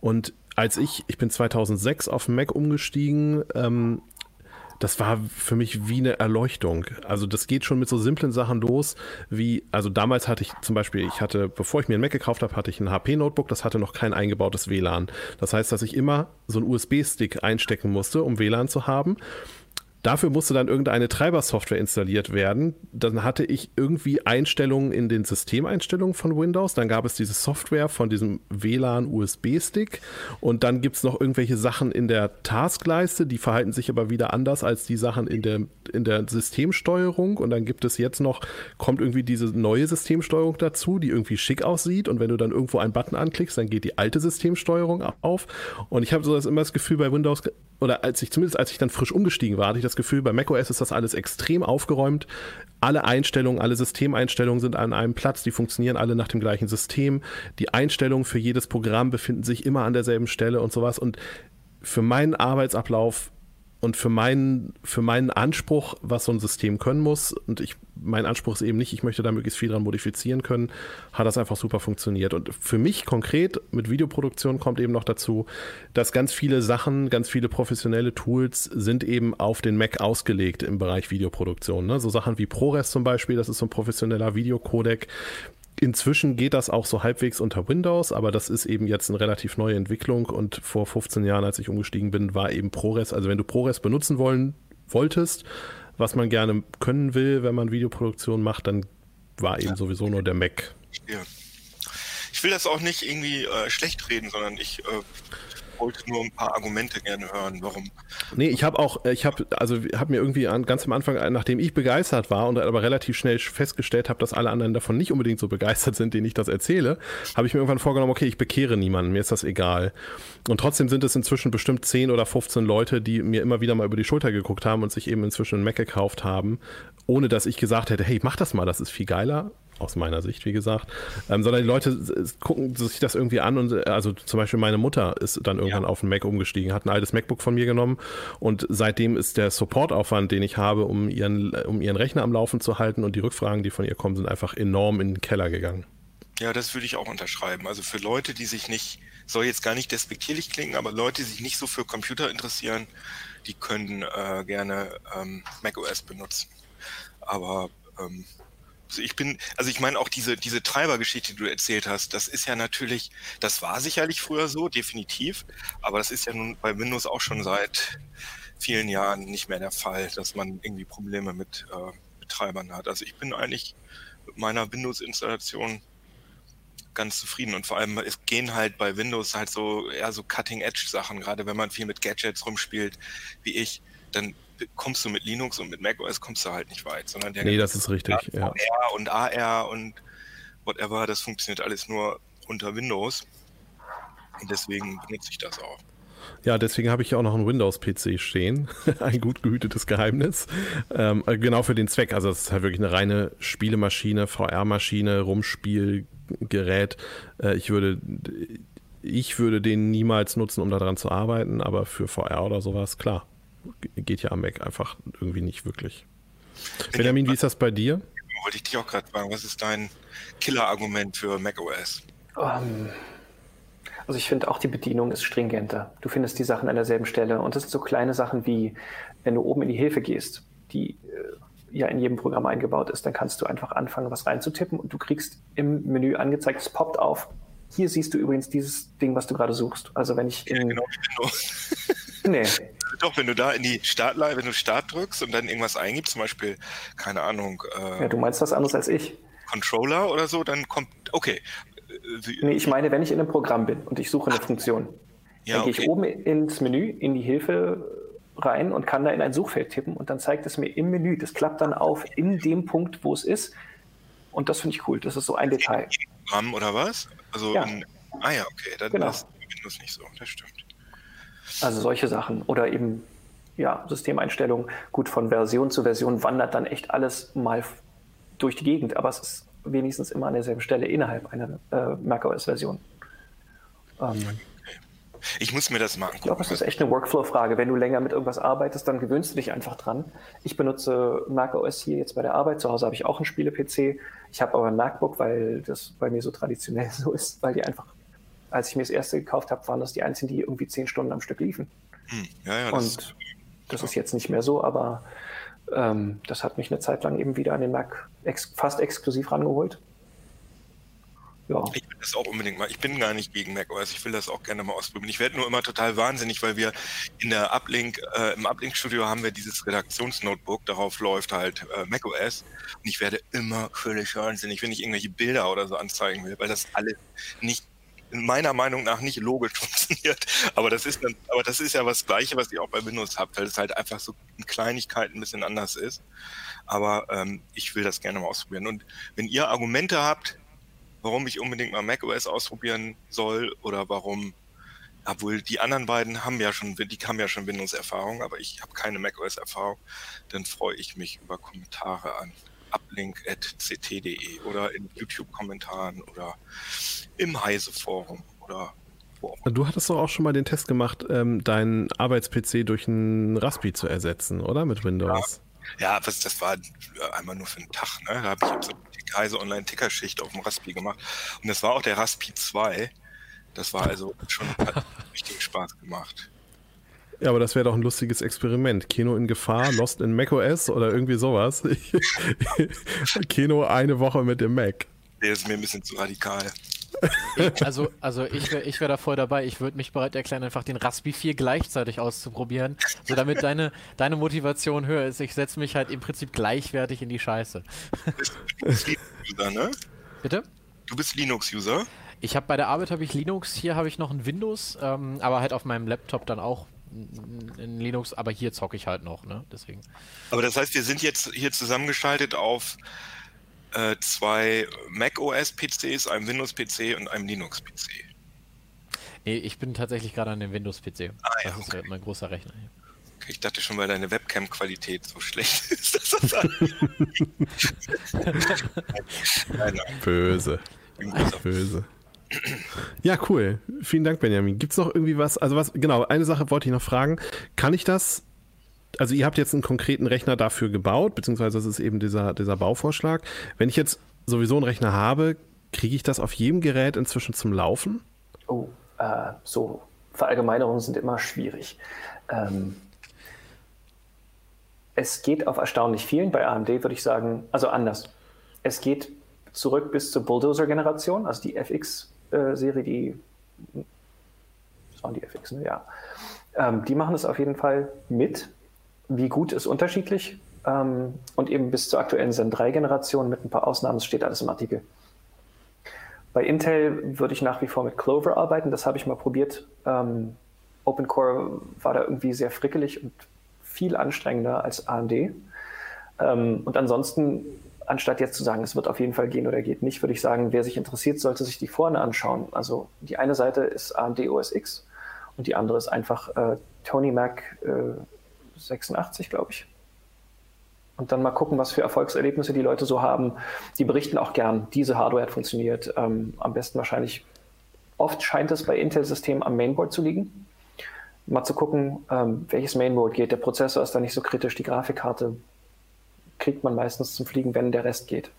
Und als ich, ich bin 2006 auf Mac umgestiegen, ähm, das war für mich wie eine Erleuchtung. Also das geht schon mit so simplen Sachen los, wie, also damals hatte ich zum Beispiel, ich hatte, bevor ich mir ein Mac gekauft habe, hatte ich ein HP-Notebook, das hatte noch kein eingebautes WLAN. Das heißt, dass ich immer so einen USB-Stick einstecken musste, um WLAN zu haben. Dafür musste dann irgendeine Treibersoftware installiert werden. Dann hatte ich irgendwie Einstellungen in den Systemeinstellungen von Windows. Dann gab es diese Software von diesem WLAN-USB-Stick. Und dann gibt es noch irgendwelche Sachen in der Taskleiste, die verhalten sich aber wieder anders als die Sachen in der, in der Systemsteuerung. Und dann gibt es jetzt noch, kommt irgendwie diese neue Systemsteuerung dazu, die irgendwie schick aussieht. Und wenn du dann irgendwo einen Button anklickst, dann geht die alte Systemsteuerung auf. Und ich habe so das immer das Gefühl bei Windows, oder als ich zumindest als ich dann frisch umgestiegen war, hatte ich das Gefühl, bei macOS ist das alles extrem aufgeräumt. Alle Einstellungen, alle Systemeinstellungen sind an einem Platz, die funktionieren alle nach dem gleichen System. Die Einstellungen für jedes Programm befinden sich immer an derselben Stelle und sowas. Und für meinen Arbeitsablauf und für meinen, für meinen Anspruch, was so ein System können muss, und ich, mein Anspruch ist eben nicht, ich möchte da möglichst viel dran modifizieren können, hat das einfach super funktioniert. Und für mich konkret mit Videoproduktion kommt eben noch dazu, dass ganz viele Sachen, ganz viele professionelle Tools sind eben auf den Mac ausgelegt im Bereich Videoproduktion. Ne? So Sachen wie ProRes zum Beispiel, das ist so ein professioneller Videocodec, Inzwischen geht das auch so halbwegs unter Windows, aber das ist eben jetzt eine relativ neue Entwicklung und vor 15 Jahren, als ich umgestiegen bin, war eben ProRes. Also wenn du ProRes benutzen wollen wolltest, was man gerne können will, wenn man Videoproduktion macht, dann war eben sowieso nur der Mac. Ja. Ich will das auch nicht irgendwie äh, schlecht reden, sondern ich äh, wollte nur ein paar Argumente gerne hören, warum. Nee, ich habe auch, ich habe, also habe mir irgendwie an, ganz am Anfang, nachdem ich begeistert war und aber relativ schnell festgestellt habe, dass alle anderen davon nicht unbedingt so begeistert sind, denen ich das erzähle, habe ich mir irgendwann vorgenommen, okay, ich bekehre niemanden, mir ist das egal. Und trotzdem sind es inzwischen bestimmt 10 oder 15 Leute, die mir immer wieder mal über die Schulter geguckt haben und sich eben inzwischen einen Mac gekauft haben, ohne dass ich gesagt hätte, hey, mach das mal, das ist viel geiler aus meiner Sicht, wie gesagt, ähm, sondern die Leute gucken sich das irgendwie an und also zum Beispiel meine Mutter ist dann irgendwann ja. auf den Mac umgestiegen, hat ein altes MacBook von mir genommen und seitdem ist der Supportaufwand, den ich habe, um ihren, um ihren Rechner am Laufen zu halten und die Rückfragen, die von ihr kommen, sind einfach enorm in den Keller gegangen. Ja, das würde ich auch unterschreiben. Also für Leute, die sich nicht, soll jetzt gar nicht despektierlich klingen, aber Leute, die sich nicht so für Computer interessieren, die können äh, gerne ähm, macOS benutzen. Aber ähm, ich bin, also ich meine auch diese, diese Treibergeschichte, die du erzählt hast, das ist ja natürlich, das war sicherlich früher so, definitiv, aber das ist ja nun bei Windows auch schon seit vielen Jahren nicht mehr der Fall, dass man irgendwie Probleme mit äh, Betreibern hat. Also ich bin eigentlich mit meiner Windows-Installation ganz zufrieden. Und vor allem es gehen halt bei Windows halt so eher so Cutting-Edge-Sachen, gerade wenn man viel mit Gadgets rumspielt, wie ich, dann kommst du mit Linux und mit macOS kommst du halt nicht weit, sondern der Nee, das ist richtig, ja. VR und AR und whatever, das funktioniert alles nur unter Windows. Und deswegen benutze ich das auch. Ja, deswegen habe ich ja auch noch einen Windows-PC stehen. ein gut gehütetes Geheimnis. Ähm, äh, genau für den Zweck. Also, es ist halt wirklich eine reine Spielemaschine, VR-Maschine, Rumspielgerät. Äh, ich würde. Ich würde den niemals nutzen, um daran zu arbeiten, aber für VR oder sowas, klar geht ja am Mac einfach irgendwie nicht wirklich. Benjamin, wie ist das bei dir? Wollte ich dich auch gerade fragen, was ist dein Killer-Argument für macOS? Um, ähm, also ich finde auch die Bedienung ist stringenter. Du findest die Sachen an derselben Stelle und das sind so kleine Sachen wie, wenn du oben in die Hilfe gehst, die äh, ja in jedem Programm eingebaut ist, dann kannst du einfach anfangen, was reinzutippen und du kriegst im Menü angezeigt, es poppt auf. Hier siehst du übrigens dieses Ding, was du gerade suchst. Also wenn ich in, ja, genau, genau. nee, doch, wenn du da in die Startleihe, wenn du Start drückst und dann irgendwas eingibst, zum Beispiel, keine Ahnung. Äh, ja, du meinst was anderes als ich. Controller oder so, dann kommt, okay. Nee, ich meine, wenn ich in einem Programm bin und ich suche eine Funktion, ja, dann gehe okay. ich oben ins Menü, in die Hilfe rein und kann da in ein Suchfeld tippen und dann zeigt es mir im Menü. Das klappt dann auf in dem Punkt, wo es ist. Und das finde ich cool. Das ist so ein Detail. Programm oder was? Also ja. In, ah ja, okay. Dann genau. ist Windows nicht so. Das stimmt. Also solche Sachen oder eben ja, Systemeinstellungen. Gut, von Version zu Version wandert dann echt alles mal durch die Gegend, aber es ist wenigstens immer an derselben Stelle innerhalb einer äh, macOS-Version. Ähm, ich muss mir das mal angucken. Ich glaube, das ist echt eine Workflow-Frage. Wenn du länger mit irgendwas arbeitest, dann gewöhnst du dich einfach dran. Ich benutze macOS hier jetzt bei der Arbeit. Zu Hause habe ich auch einen Spiele-PC. Ich habe aber ein MacBook, weil das bei mir so traditionell so ist, weil die einfach als ich mir das erste gekauft habe, waren das die einzigen, die irgendwie zehn Stunden am Stück liefen. Hm. Ja, ja, das Und das ist jetzt nicht mehr so, aber ähm, das hat mich eine Zeit lang eben wieder an den Mac ex fast exklusiv rangeholt. Ja. Ich will das auch unbedingt mal. Ich bin gar nicht gegen macOS. Ich will das auch gerne mal ausprobieren. Ich werde nur immer total wahnsinnig, weil wir in der Uplink, äh, im Uplink-Studio haben wir dieses Redaktionsnotebook. Darauf läuft halt äh, macOS. Und ich werde immer völlig wahnsinnig, wenn ich irgendwelche Bilder oder so anzeigen will, weil das alles nicht meiner Meinung nach nicht logisch funktioniert. Aber das ist dann, aber das ist ja was Gleiche, was ihr auch bei Windows habt, weil es halt einfach so in Kleinigkeiten ein bisschen anders ist. Aber ähm, ich will das gerne mal ausprobieren. Und wenn ihr Argumente habt, warum ich unbedingt mal macOS ausprobieren soll oder warum, obwohl die anderen beiden haben ja schon, die haben ja schon Windows-Erfahrung, aber ich habe keine macOS-Erfahrung, dann freue ich mich über Kommentare an uplink.ct.de oder in YouTube-Kommentaren oder im Heise-Forum oder wo auch immer. Du hattest doch auch schon mal den Test gemacht, ähm, deinen Arbeits-PC durch einen Raspi zu ersetzen, oder? Mit Windows. Ja, was, das war einmal nur für einen Tag. Ne? Da habe ich so die Heise Online-Tickerschicht auf dem Raspi gemacht. Und das war auch der Raspi 2. Das war also schon hat richtig Spaß gemacht. Ja, aber das wäre doch ein lustiges Experiment. Kino in Gefahr, Lost in macOS oder irgendwie sowas. Kino eine Woche mit dem Mac. Der ist mir ein bisschen zu radikal. Also, also ich wäre ich wär da voll dabei. Ich würde mich bereit erklären, einfach den Raspi 4 gleichzeitig auszuprobieren, so damit deine, deine Motivation höher ist. Ich setze mich halt im Prinzip gleichwertig in die Scheiße. Du bist Linux-User, ne? Bitte? Du bist Linux-User? Ich habe bei der Arbeit habe ich Linux, hier habe ich noch ein Windows, ähm, aber halt auf meinem Laptop dann auch in Linux, aber hier zocke ich halt noch, ne? Deswegen. Aber das heißt, wir sind jetzt hier zusammengeschaltet auf äh, zwei macOS-PCs, einem Windows-PC und einem Linux-PC. Nee, ich bin tatsächlich gerade an dem Windows-PC. Ah, ja, das ist okay. halt mein großer Rechner hier. Okay, Ich dachte schon, weil deine Webcam-Qualität so schlecht ist. Dass das nein, nein, Böse. Böse. Ja, cool. Vielen Dank, Benjamin. Gibt es noch irgendwie was? Also was, genau, eine Sache wollte ich noch fragen. Kann ich das, also ihr habt jetzt einen konkreten Rechner dafür gebaut, beziehungsweise das ist eben dieser, dieser Bauvorschlag. Wenn ich jetzt sowieso einen Rechner habe, kriege ich das auf jedem Gerät inzwischen zum Laufen? Oh, äh, so Verallgemeinerungen sind immer schwierig. Ähm, es geht auf erstaunlich vielen. Bei AMD würde ich sagen, also anders. Es geht zurück bis zur Bulldozer-Generation, also die FX-Serie, die. Das waren die FX, ne? Ja. Ähm, die machen es auf jeden Fall mit. Wie gut ist unterschiedlich. Ähm, und eben bis zur aktuellen Zen 3-Generation mit ein paar Ausnahmen, das steht alles im Artikel. Bei Intel würde ich nach wie vor mit Clover arbeiten. Das habe ich mal probiert. Ähm, OpenCore war da irgendwie sehr frickelig und viel anstrengender als AMD. Ähm, und ansonsten, anstatt jetzt zu sagen, es wird auf jeden Fall gehen oder geht nicht, würde ich sagen, wer sich interessiert, sollte sich die vorne anschauen. Also die eine Seite ist AMD OS X und die andere ist einfach äh, Tony Mac äh, 86, glaube ich. Und dann mal gucken, was für Erfolgserlebnisse die Leute so haben. Die berichten auch gern, diese Hardware hat funktioniert. Ähm, am besten wahrscheinlich, oft scheint es bei Intel-Systemen am Mainboard zu liegen. Mal zu gucken, ähm, welches Mainboard geht. Der Prozessor ist da nicht so kritisch, die Grafikkarte kriegt man meistens zum Fliegen, wenn der Rest geht.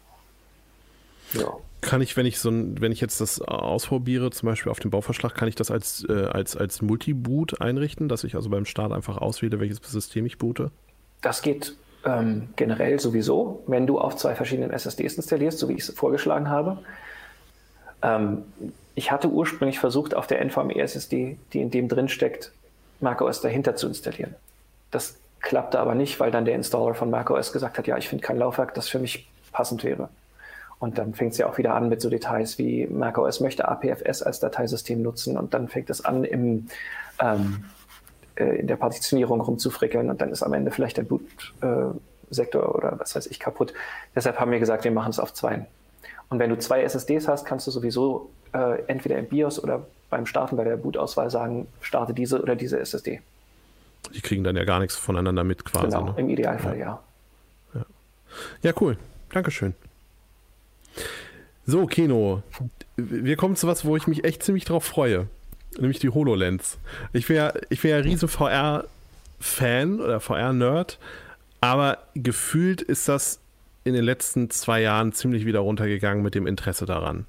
Ja. Kann ich, wenn ich so ein, wenn ich jetzt das ausprobiere, zum Beispiel auf dem Bauvorschlag, kann ich das als, äh, als, als Multiboot einrichten, dass ich also beim Start einfach auswähle, welches System ich boote? Das geht ähm, generell sowieso, wenn du auf zwei verschiedenen SSDs installierst, so wie ich es vorgeschlagen habe. Ähm, ich hatte ursprünglich versucht, auf der NVMe SSD, die in dem drin steckt, macOS dahinter zu installieren. Das klappte aber nicht, weil dann der Installer von macOS gesagt hat, ja, ich finde kein Laufwerk, das für mich passend wäre. Und dann fängt es ja auch wieder an mit so Details wie macOS möchte APFS als Dateisystem nutzen und dann fängt es an im ähm, äh, in der Partitionierung rumzufrickeln und dann ist am Ende vielleicht der Boot-Sektor äh, oder was weiß ich kaputt. Deshalb haben wir gesagt, wir machen es auf zwei. Und wenn du zwei SSDs hast, kannst du sowieso äh, entweder im BIOS oder beim Starten bei der Bootauswahl sagen, starte diese oder diese SSD. Die kriegen dann ja gar nichts voneinander mit quasi. genau, Ne? im Idealfall ja. Ja, cool. Dankeschön. So, Kino. Wir kommen zu was, wo ich mich echt ziemlich drauf freue. Nämlich die HoloLens. Ich wäre ich wär ja riesen VR-Fan oder VR-Nerd, aber gefühlt ist das in den letzten zwei Jahren ziemlich wieder runtergegangen mit dem Interesse daran.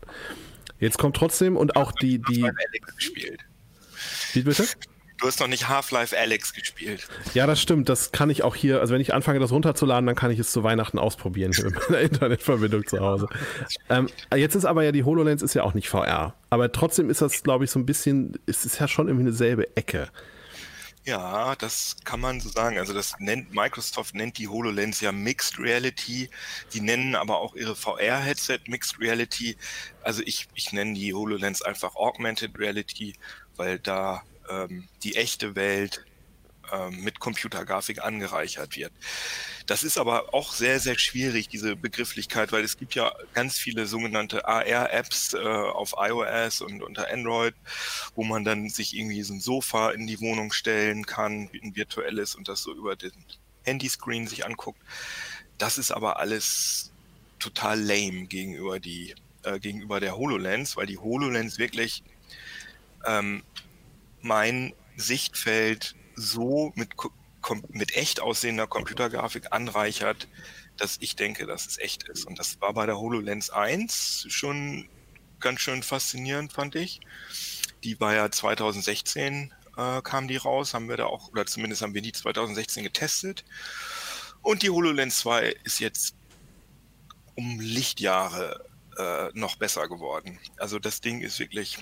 Jetzt kommt trotzdem und auch die, die, wie bitte? Du hast noch nicht Half-Life Alex gespielt. Ja, das stimmt. Das kann ich auch hier, also wenn ich anfange, das runterzuladen, dann kann ich es zu Weihnachten ausprobieren mit meiner Internetverbindung zu Hause. Ähm, jetzt ist aber ja die HoloLens ist ja auch nicht VR. Aber trotzdem ist das, glaube ich, so ein bisschen, es ist ja schon irgendwie eine selbe Ecke. Ja, das kann man so sagen. Also das nennt Microsoft nennt die HoloLens ja Mixed Reality. Die nennen aber auch ihre VR-Headset Mixed Reality. Also ich, ich nenne die HoloLens einfach Augmented Reality, weil da ähm, die echte Welt ähm, mit Computergrafik angereichert wird. Das ist aber auch sehr, sehr schwierig, diese Begrifflichkeit, weil es gibt ja ganz viele sogenannte AR-Apps äh, auf iOS und unter Android, wo man dann sich irgendwie so ein Sofa in die Wohnung stellen kann, ein virtuelles und das so über den Handyscreen sich anguckt. Das ist aber alles total lame gegenüber die äh, gegenüber der HoloLens, weil die HoloLens wirklich ähm, mein Sichtfeld so mit, mit echt aussehender Computergrafik anreichert, dass ich denke, dass es echt ist. Und das war bei der HoloLens 1 schon ganz schön faszinierend, fand ich. Die war ja 2016 äh, kam die raus, haben wir da auch, oder zumindest haben wir die 2016 getestet. Und die HoloLens 2 ist jetzt um Lichtjahre äh, noch besser geworden. Also das Ding ist wirklich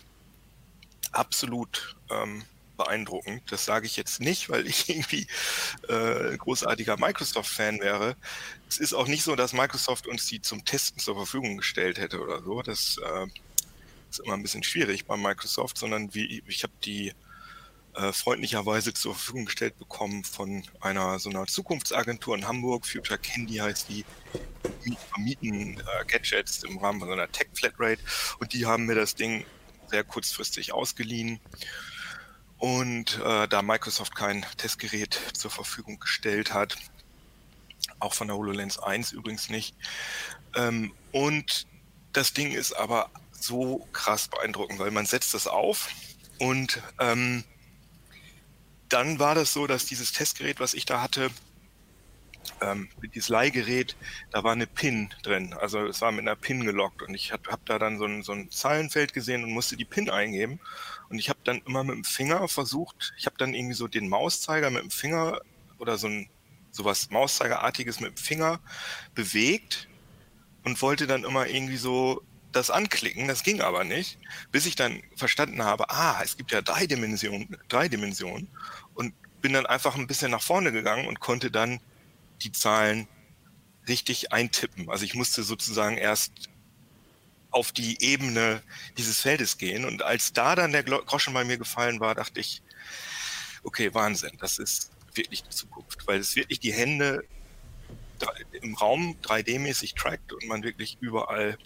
absolut ähm, beeindruckend. Das sage ich jetzt nicht, weil ich irgendwie äh, großartiger Microsoft-Fan wäre. Es ist auch nicht so, dass Microsoft uns die zum Testen zur Verfügung gestellt hätte oder so. Das äh, ist immer ein bisschen schwierig bei Microsoft, sondern wie ich habe die äh, freundlicherweise zur Verfügung gestellt bekommen von einer so einer Zukunftsagentur in Hamburg, Future Candy heißt die, vermieten äh, Gadgets im Rahmen von so einer Tech Flatrate und die haben mir das Ding sehr kurzfristig ausgeliehen und äh, da Microsoft kein Testgerät zur Verfügung gestellt hat, auch von der HoloLens 1 übrigens nicht. Ähm, und das Ding ist aber so krass beeindruckend, weil man setzt das auf und ähm, dann war das so, dass dieses Testgerät, was ich da hatte, ähm, dieses Leihgerät, da war eine PIN drin. Also es war mit einer PIN gelockt und ich habe hab da dann so ein, so ein Zahlenfeld gesehen und musste die PIN eingeben. Und ich habe dann immer mit dem Finger versucht, ich habe dann irgendwie so den Mauszeiger mit dem Finger oder so ein sowas Mauszeigerartiges mit dem Finger bewegt und wollte dann immer irgendwie so das anklicken. Das ging aber nicht, bis ich dann verstanden habe, ah, es gibt ja drei Dimensionen, drei Dimensionen und bin dann einfach ein bisschen nach vorne gegangen und konnte dann die Zahlen richtig eintippen. Also ich musste sozusagen erst auf die Ebene dieses Feldes gehen. Und als da dann der Groschen bei mir gefallen war, dachte ich, okay, Wahnsinn, das ist wirklich die Zukunft, weil es wirklich die Hände im Raum 3D-mäßig trackt und man wirklich überall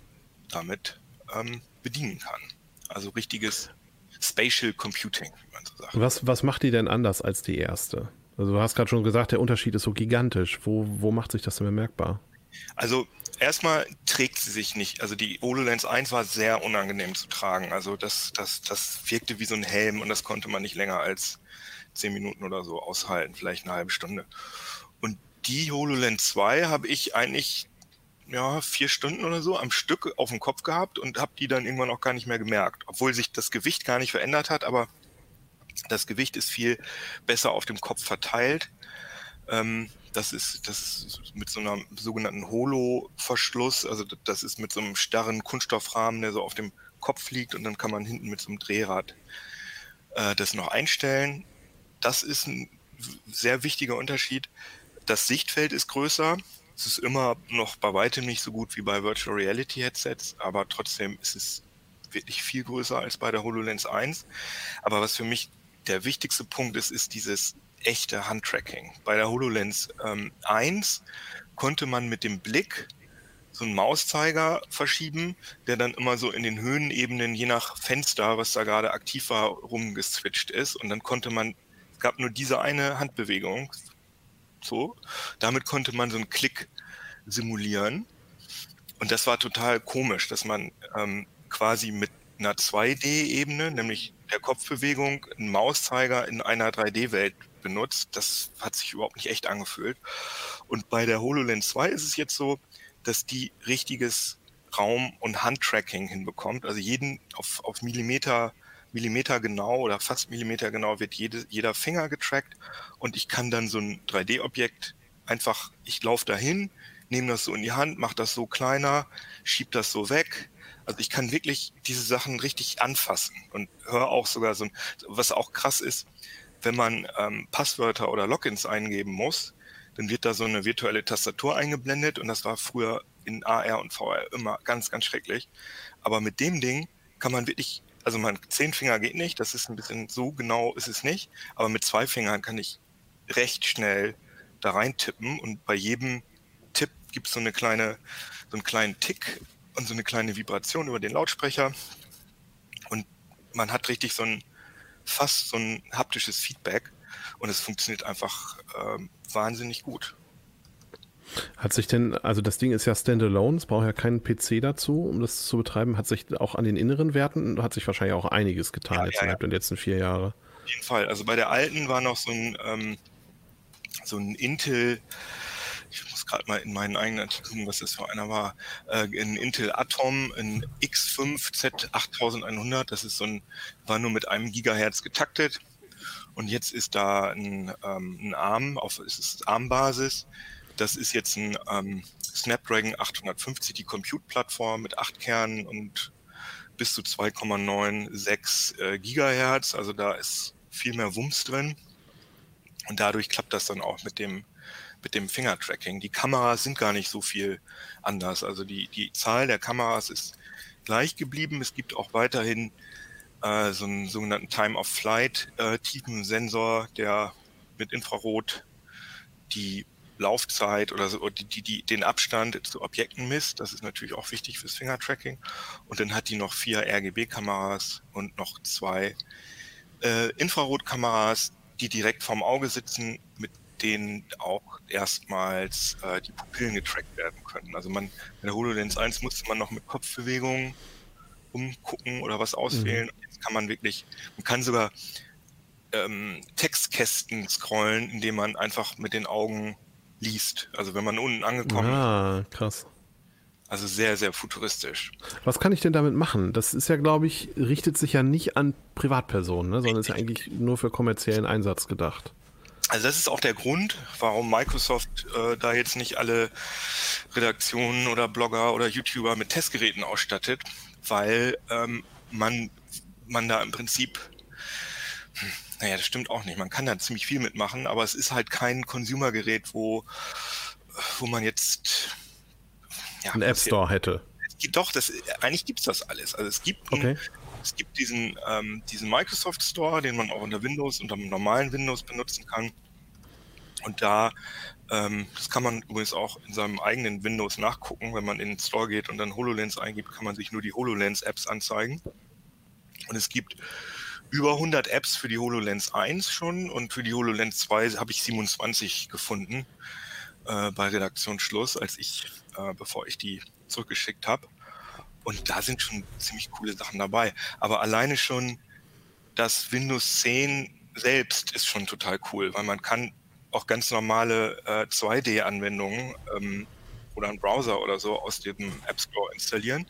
damit ähm, bedienen kann. Also richtiges Spatial Computing, wie man so sagt. Was, was macht die denn anders als die erste? Also du hast gerade schon gesagt, der Unterschied ist so gigantisch. Wo, wo macht sich das denn bemerkbar? Also erstmal trägt sie sich nicht. Also die HoloLens 1 war sehr unangenehm zu tragen. Also das, das, das wirkte wie so ein Helm und das konnte man nicht länger als zehn Minuten oder so aushalten, vielleicht eine halbe Stunde. Und die HoloLens 2 habe ich eigentlich ja, vier Stunden oder so am Stück auf dem Kopf gehabt und habe die dann irgendwann auch gar nicht mehr gemerkt. Obwohl sich das Gewicht gar nicht verändert hat, aber das Gewicht ist viel besser auf dem Kopf verteilt. Ähm, das ist, das ist mit so einem sogenannten Holo-Verschluss, also das ist mit so einem starren Kunststoffrahmen, der so auf dem Kopf liegt und dann kann man hinten mit so einem Drehrad äh, das noch einstellen. Das ist ein sehr wichtiger Unterschied. Das Sichtfeld ist größer. Es ist immer noch bei weitem nicht so gut wie bei Virtual Reality Headsets, aber trotzdem ist es wirklich viel größer als bei der HoloLens 1. Aber was für mich der wichtigste Punkt ist, ist dieses echte Handtracking. Bei der HoloLens ähm, 1 konnte man mit dem Blick so einen Mauszeiger verschieben, der dann immer so in den Höhenebenen, je nach Fenster, was da gerade aktiv war, rumgeswitcht ist. Und dann konnte man, es gab nur diese eine Handbewegung. So. Damit konnte man so einen Klick simulieren. Und das war total komisch, dass man ähm, quasi mit einer 2D-Ebene, nämlich der Kopfbewegung, einen Mauszeiger in einer 3D-Welt benutzt. Das hat sich überhaupt nicht echt angefühlt. Und bei der HoloLens 2 ist es jetzt so, dass die richtiges Raum- und Handtracking hinbekommt. Also jeden auf, auf Millimeter Millimeter genau oder fast Millimeter genau wird jede, jeder Finger getrackt und ich kann dann so ein 3D-Objekt einfach, ich laufe dahin, nehme das so in die Hand, mache das so kleiner, schieb das so weg. Also ich kann wirklich diese Sachen richtig anfassen und höre auch sogar so, was auch krass ist, wenn man ähm, Passwörter oder Logins eingeben muss, dann wird da so eine virtuelle Tastatur eingeblendet und das war früher in AR und VR immer ganz, ganz schrecklich. Aber mit dem Ding kann man wirklich, also man, zehn Finger geht nicht, das ist ein bisschen so genau ist es nicht, aber mit zwei Fingern kann ich recht schnell da rein tippen und bei jedem Tipp gibt es so eine kleine, so einen kleinen Tick und so eine kleine Vibration über den Lautsprecher und man hat richtig so ein fast so ein haptisches Feedback und es funktioniert einfach ähm, wahnsinnig gut. Hat sich denn, also das Ding ist ja standalone, es braucht ja keinen PC dazu, um das zu betreiben. Hat sich auch an den inneren Werten, hat sich wahrscheinlich auch einiges getan ja, jetzt ja, innerhalb ja. der letzten vier Jahre. Auf jeden Fall. Also bei der alten war noch so ein, ähm, so ein Intel, ich muss gerade mal in meinen eigenen Artikeln, was das für einer war, äh, ein Intel Atom, ein X5 Z8100, das ist so ein, war nur mit einem Gigahertz getaktet. Und jetzt ist da ein, ähm, ein ARM, auf, es ist ARM-Basis, das ist jetzt ein ähm, Snapdragon 850, die Compute-Plattform mit acht Kernen und bis zu 2,96 äh, Gigahertz. Also da ist viel mehr Wumms drin. Und dadurch klappt das dann auch mit dem, mit dem Finger-Tracking. Die Kameras sind gar nicht so viel anders. Also die, die Zahl der Kameras ist gleich geblieben. Es gibt auch weiterhin äh, so einen sogenannten Time-of-Flight-Tiefensensor, äh, der mit Infrarot die Laufzeit oder so, die, die, die, den Abstand zu Objekten misst. Das ist natürlich auch wichtig fürs Finger-Tracking. Und dann hat die noch vier RGB-Kameras und noch zwei äh, Infrarotkameras, die direkt vorm Auge sitzen, mit denen auch erstmals äh, die Pupillen getrackt werden können. Also man, bei der HoloLens 1 musste man noch mit Kopfbewegungen umgucken oder was auswählen. Mhm. Jetzt kann man wirklich, man kann sogar ähm, Textkästen scrollen, indem man einfach mit den Augen liest. Also wenn man unten angekommen ist. Ah, krass. Also sehr, sehr futuristisch. Was kann ich denn damit machen? Das ist ja, glaube ich, richtet sich ja nicht an Privatpersonen, ne, sondern ist ja eigentlich nur für kommerziellen Einsatz gedacht. Also das ist auch der Grund, warum Microsoft äh, da jetzt nicht alle Redaktionen oder Blogger oder YouTuber mit Testgeräten ausstattet, weil ähm, man, man da im Prinzip hm, naja, das stimmt auch nicht. Man kann da ziemlich viel mitmachen, aber es ist halt kein Consumer-Gerät, wo, wo man jetzt ja, einen App Store hätte. Doch, das, eigentlich gibt es das alles. Also es gibt, okay. einen, es gibt diesen, ähm, diesen Microsoft Store, den man auch unter Windows, unter dem normalen Windows benutzen kann. Und da, ähm, das kann man übrigens auch in seinem eigenen Windows nachgucken, wenn man in den Store geht und dann HoloLens eingibt, kann man sich nur die HoloLens-Apps anzeigen. Und es gibt über 100 Apps für die HoloLens 1 schon und für die HoloLens 2 habe ich 27 gefunden äh, bei Redaktionsschluss, als ich, äh, bevor ich die zurückgeschickt habe. Und da sind schon ziemlich coole Sachen dabei. Aber alleine schon das Windows 10 selbst ist schon total cool, weil man kann auch ganz normale äh, 2D-Anwendungen ähm, oder einen Browser oder so aus dem App Store installieren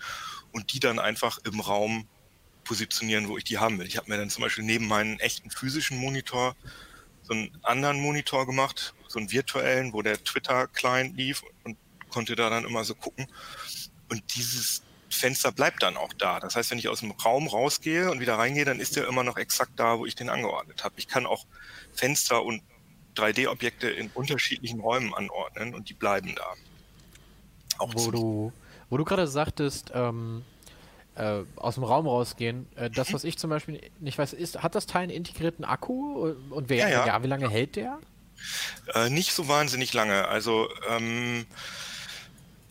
und die dann einfach im Raum positionieren, wo ich die haben will. Ich habe mir dann zum Beispiel neben meinen echten physischen Monitor so einen anderen Monitor gemacht, so einen virtuellen, wo der Twitter-Client lief und konnte da dann immer so gucken. Und dieses Fenster bleibt dann auch da. Das heißt, wenn ich aus dem Raum rausgehe und wieder reingehe, dann ist der immer noch exakt da, wo ich den angeordnet habe. Ich kann auch Fenster und 3D-Objekte in unterschiedlichen Räumen anordnen und die bleiben da. Auch wo du, wo du gerade sagtest, ähm, äh, aus dem Raum rausgehen. Äh, das, was ich zum Beispiel nicht weiß, ist, hat das Teil einen integrierten Akku? Und wer, ja, ja. ja wie lange hält der? Äh, nicht so wahnsinnig lange. Also ähm,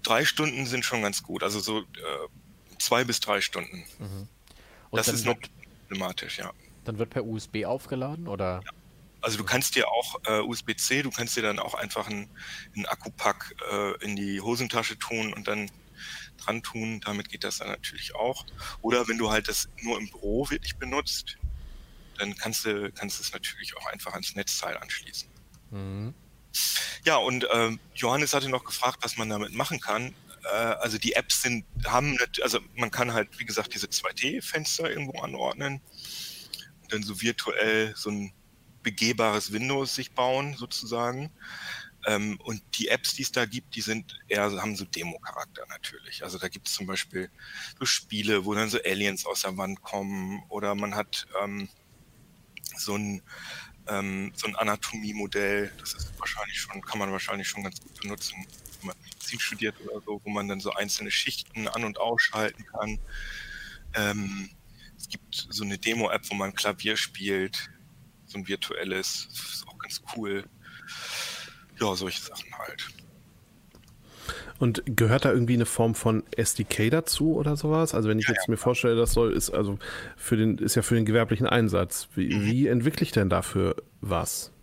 drei Stunden sind schon ganz gut. Also so äh, zwei bis drei Stunden. Mhm. das ist noch problematisch, ja. Dann wird per USB aufgeladen oder? Ja. Also du kannst dir auch äh, USB-C, du kannst dir dann auch einfach einen, einen Akkupack äh, in die Hosentasche tun und dann dran tun. Damit geht das dann natürlich auch. Oder wenn du halt das nur im Büro wirklich benutzt, dann kannst du kannst es natürlich auch einfach ans Netzteil anschließen. Mhm. Ja, und äh, Johannes hatte noch gefragt, was man damit machen kann. Äh, also die Apps sind, haben, also man kann halt, wie gesagt, diese 2D-Fenster irgendwo anordnen. dann so virtuell so ein begehbares Windows sich bauen, sozusagen. Ähm, und die Apps, die es da gibt, die sind eher, haben so Demo-Charakter natürlich. Also da gibt es zum Beispiel so Spiele, wo dann so Aliens aus der Wand kommen oder man hat ähm, so ein ähm, so ein Anatomie-Modell, das ist wahrscheinlich schon, kann man wahrscheinlich schon ganz gut benutzen, wenn man Medizin studiert oder so, wo man dann so einzelne Schichten an- und ausschalten kann. Ähm, es gibt so eine Demo-App, wo man Klavier spielt, so ein virtuelles, das ist auch ganz cool. Ja, solche Sachen halt. Und gehört da irgendwie eine Form von SDK dazu oder sowas? Also wenn ich Ja, jetzt ja, mir vorstelle, das soll ist also für den ist ja für den gewerblichen Einsatz. Wie, Mhm. wie entwickle ich denn dafür was?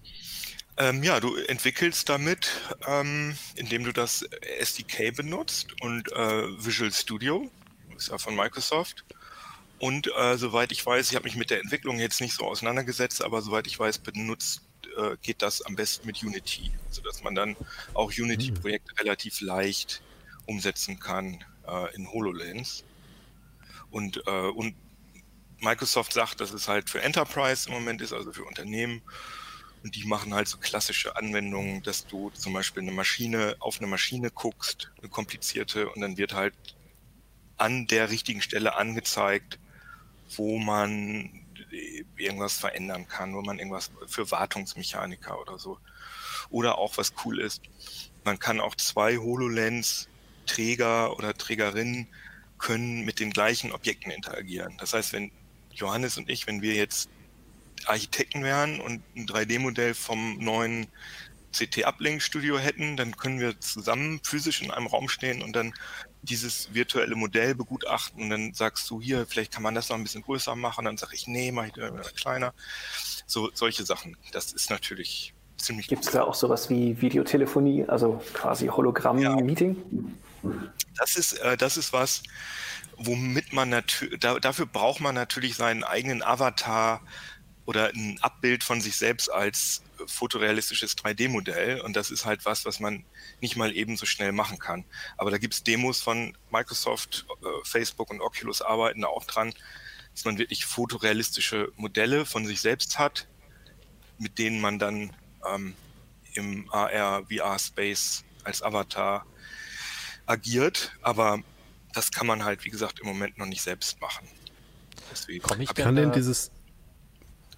Ähm, ja, du entwickelst damit, ähm, indem du das SDK benutzt und äh, Visual Studio, ist ja von Microsoft. Und äh, soweit ich weiß, ich habe mich mit der Entwicklung jetzt nicht so auseinandergesetzt, aber soweit ich weiß, benutzt äh, geht das am besten mit Unity, sodass man dann auch Unity-Projekte relativ leicht umsetzen kann äh, in HoloLens. Und, äh, und Microsoft sagt, dass es halt für Enterprise im Moment ist, also für Unternehmen. Und die machen halt so klassische Anwendungen, dass du zum Beispiel eine Maschine auf eine Maschine guckst, eine komplizierte, und dann wird halt an der richtigen Stelle angezeigt, wo man irgendwas verändern kann, wo man irgendwas für Wartungsmechaniker oder so. Oder auch was cool ist, man kann auch zwei HoloLens-Träger oder Trägerinnen können mit den gleichen Objekten interagieren. Das heißt, wenn Johannes und ich, wenn wir jetzt Architekten wären und ein 3D-Modell vom neuen CT Uplink Studio hätten, dann können wir zusammen physisch in einem Raum stehen und dann dieses virtuelle Modell begutachten und dann sagst du hier, vielleicht kann man das noch ein bisschen größer machen, dann sage ich, nee, mach ich kleiner. So, solche Sachen. Das ist natürlich ziemlich Gibt es da auch sowas wie Videotelefonie, also quasi Hologramm-Meeting? Das ist, äh, das ist was, womit man natürlich, da, dafür braucht man natürlich seinen eigenen Avatar oder ein Abbild von sich selbst als fotorealistisches 3D-Modell. Und das ist halt was, was man nicht mal eben so schnell machen kann. Aber da gibt es Demos von Microsoft, äh, Facebook und Oculus arbeiten da auch dran, dass man wirklich fotorealistische Modelle von sich selbst hat, mit denen man dann ähm, im AR, VR-Space als Avatar agiert. Aber das kann man halt, wie gesagt, im Moment noch nicht selbst machen. Deswegen Komm ich Kann denn dieses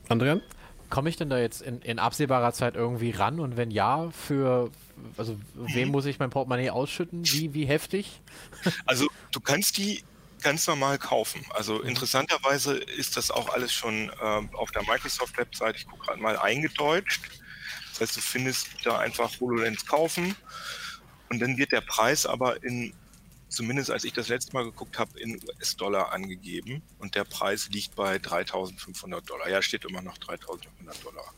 Andrian? Komme ich denn da jetzt in, in absehbarer Zeit irgendwie ran? Und wenn ja, für also wem muss ich mein Portemonnaie ausschütten? Wie, wie heftig? Also du kannst die ganz normal kaufen. Also Mhm. interessanterweise ist das auch alles schon ähm, auf der Microsoft-Website, ich gucke gerade mal, eingedeutscht. Das heißt, du findest da einfach HoloLens kaufen und dann wird der Preis aber in, zumindest als ich das letzte Mal geguckt habe, in US-Dollar angegeben und der Preis liegt bei 3500 Dollar. Ja, steht immer noch 3500 Dollar.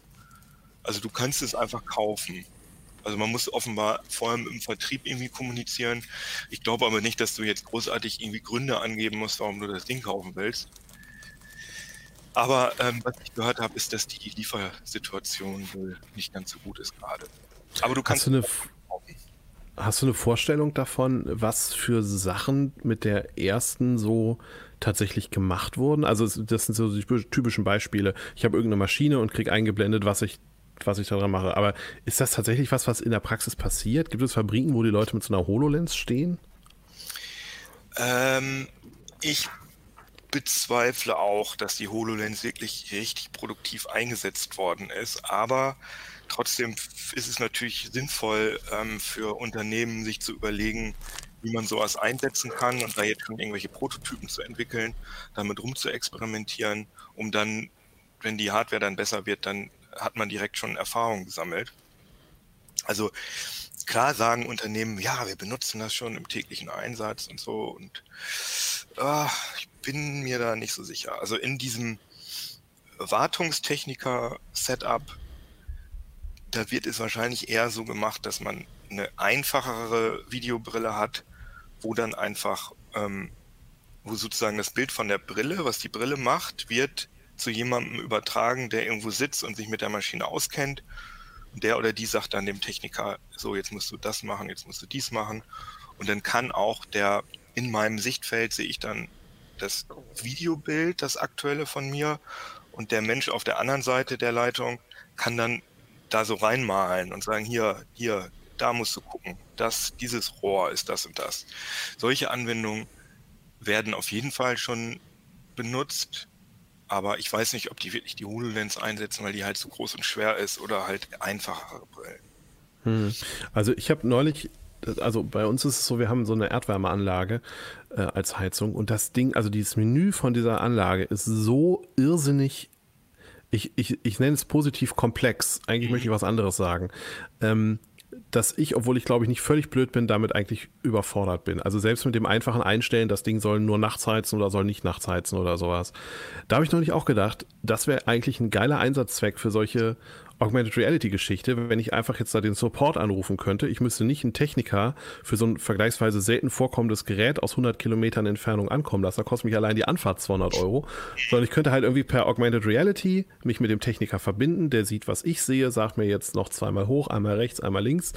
Also du kannst es einfach kaufen. Also man muss offenbar vor allem im Vertrieb irgendwie kommunizieren. Ich glaube aber nicht, dass du jetzt großartig irgendwie Gründe angeben musst, warum du das Ding kaufen willst. Aber ähm, was ich gehört habe, ist, dass die Liefersituation wohl nicht ganz so gut ist gerade. Aber du kannst Hast du, eine, hast du eine Vorstellung davon, was für Sachen mit der ersten so tatsächlich gemacht wurden? Also das sind so die typischen Beispiele. Ich habe irgendeine Maschine und kriege eingeblendet, was ich was ich daran mache. Aber ist das tatsächlich was, was in der Praxis passiert? Gibt es Fabriken, wo die Leute mit so einer HoloLens stehen? Ähm, ich bezweifle auch, dass die HoloLens wirklich richtig produktiv eingesetzt worden ist, aber trotzdem ist es natürlich sinnvoll ähm, für Unternehmen, sich zu überlegen, wie man sowas einsetzen kann und da jetzt schon irgendwelche Prototypen zu entwickeln, damit rumzuexperimentieren, um dann, wenn die Hardware dann besser wird, dann hat man direkt schon Erfahrung gesammelt. Also klar sagen Unternehmen, ja, wir benutzen das schon im täglichen Einsatz und so und ah, ich bin mir da nicht so sicher. Also in diesem Wartungstechniker-Setup, da wird es wahrscheinlich eher so gemacht, dass man eine einfachere Videobrille hat, wo dann einfach, ähm, wo sozusagen das Bild von der Brille, was die Brille macht, wird zu jemandem übertragen, der irgendwo sitzt und sich mit der Maschine auskennt. Und der oder die sagt dann dem Techniker, so jetzt musst du das machen, jetzt musst du dies machen. Und dann kann auch der, in meinem Sichtfeld sehe ich dann das Videobild, das aktuelle von mir. und der Mensch auf der anderen Seite der Leitung kann dann da so reinmalen und sagen, hier, hier, da musst du gucken, das, dieses Rohr ist das und das. Solche Anwendungen werden auf jeden Fall schon benutzt, aber ich weiß nicht, ob die wirklich die HoloLens einsetzen, weil die halt so groß und schwer ist oder halt einfachere Brillen. Hm. Also ich habe neulich, also bei uns ist es so, wir haben so eine Erdwärmeanlage äh, als Heizung und das Ding, also dieses Menü von dieser Anlage ist so irrsinnig ich, ich, ich nenne es positiv komplex. Eigentlich möchte ich was anderes sagen. Ähm, dass ich, obwohl ich glaube ich nicht völlig blöd bin, damit eigentlich überfordert bin. Also selbst mit dem einfachen Einstellen, das Ding soll nur nachts heizen oder soll nicht nachts heizen oder sowas. Da habe ich neulich auch gedacht, das wäre eigentlich ein geiler Einsatzzweck für solche Augmented Reality Geschichte, wenn ich einfach jetzt da den Support anrufen könnte. Ich müsste nicht einen Techniker für so ein vergleichsweise selten vorkommendes Gerät aus 100 Kilometern Entfernung ankommen lassen. Da kostet mich allein die Anfahrt 200 Euro. Sondern ich könnte halt irgendwie per Augmented Reality mich mit dem Techniker verbinden. Der sieht, was ich sehe, sagt mir jetzt noch zweimal hoch, einmal rechts, einmal links.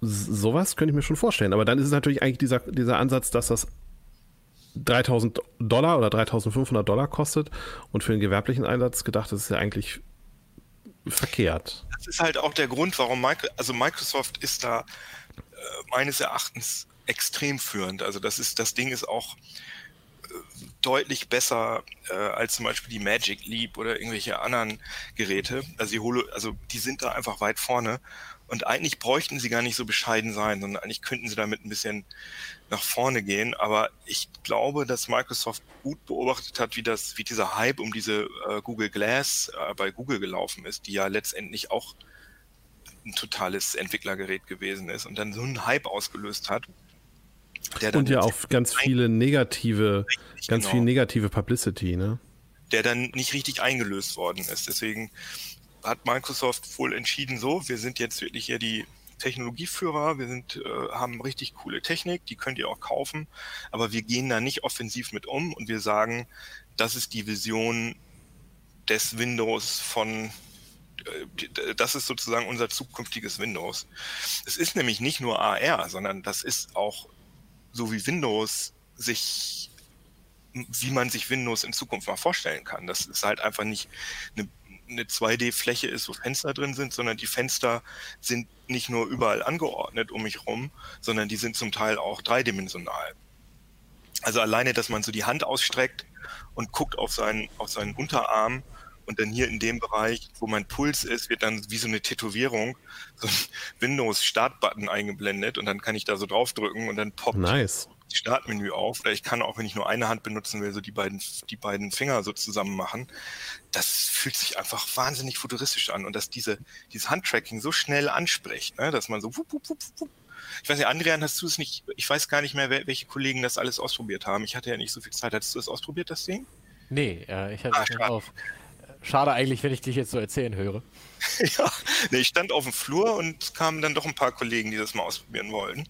Sowas könnte ich mir schon vorstellen. Aber dann ist es natürlich eigentlich dieser, dieser Ansatz, dass das 3000 Dollar oder 3500 Dollar kostet und für einen gewerblichen Einsatz gedacht, das ist ja eigentlich verkehrt. Das ist halt auch der Grund, warum Microsoft, also Microsoft ist da äh, meines Erachtens extrem führend. Also das ist, das Ding ist auch äh, deutlich besser äh, als zum Beispiel die Magic Leap oder irgendwelche anderen Geräte. Also die Holo, also die sind da einfach weit vorne. Und eigentlich bräuchten sie gar nicht so bescheiden sein, sondern eigentlich könnten sie damit ein bisschen nach vorne gehen. Aber ich glaube, dass Microsoft gut beobachtet hat, wie das, wie dieser Hype um diese äh, Google Glass äh, bei Google gelaufen ist, die ja letztendlich auch ein totales Entwicklergerät gewesen ist und dann so einen Hype ausgelöst hat. und ja auch ganz viele negative, ganz genau, viel negative Publicity, ne? Der dann nicht richtig eingelöst worden ist. Deswegen hat Microsoft wohl entschieden, so, wir sind jetzt wirklich hier die Technologieführer, wir sind, äh, haben richtig coole Technik, die könnt ihr auch kaufen, aber wir gehen da nicht offensiv mit um und wir sagen, das ist die Vision des Windows von äh, das ist sozusagen unser zukünftiges Windows. Es ist nämlich nicht nur AR, sondern das ist auch so wie Windows sich, wie man sich Windows in Zukunft mal vorstellen kann. Das ist halt einfach nicht eine eine 2D-Fläche ist, wo Fenster drin sind, sondern die Fenster sind nicht nur überall angeordnet um mich rum, sondern die sind zum Teil auch dreidimensional. Also alleine, dass man so die Hand ausstreckt und guckt auf seinen, auf seinen Unterarm und dann hier in dem Bereich, wo mein Puls ist, wird dann wie so eine Tätowierung, so ein Windows-Start-Button eingeblendet und dann kann ich da so draufdrücken und dann poppt nice. Startmenü auf. Ich kann auch, wenn ich nur eine Hand benutzen will, so die beiden, die beiden Finger so zusammen machen. Das fühlt sich einfach wahnsinnig futuristisch an und dass diese, dieses Handtracking so schnell anspricht, ne, dass man so wupp, wupp, wupp, wupp. Ich weiß nicht, Adrian, hast du es nicht, ich weiß gar nicht mehr, welche Kollegen das alles ausprobiert haben. Ich hatte ja nicht so viel Zeit. Hattest du es ausprobiert, das Ding? Nee, äh, ich hatte ah, es auf. Schade eigentlich, wenn ich dich jetzt so erzählen höre. ja, nee, ich stand auf dem Flur und kamen dann doch ein paar Kollegen, die das mal ausprobieren wollten.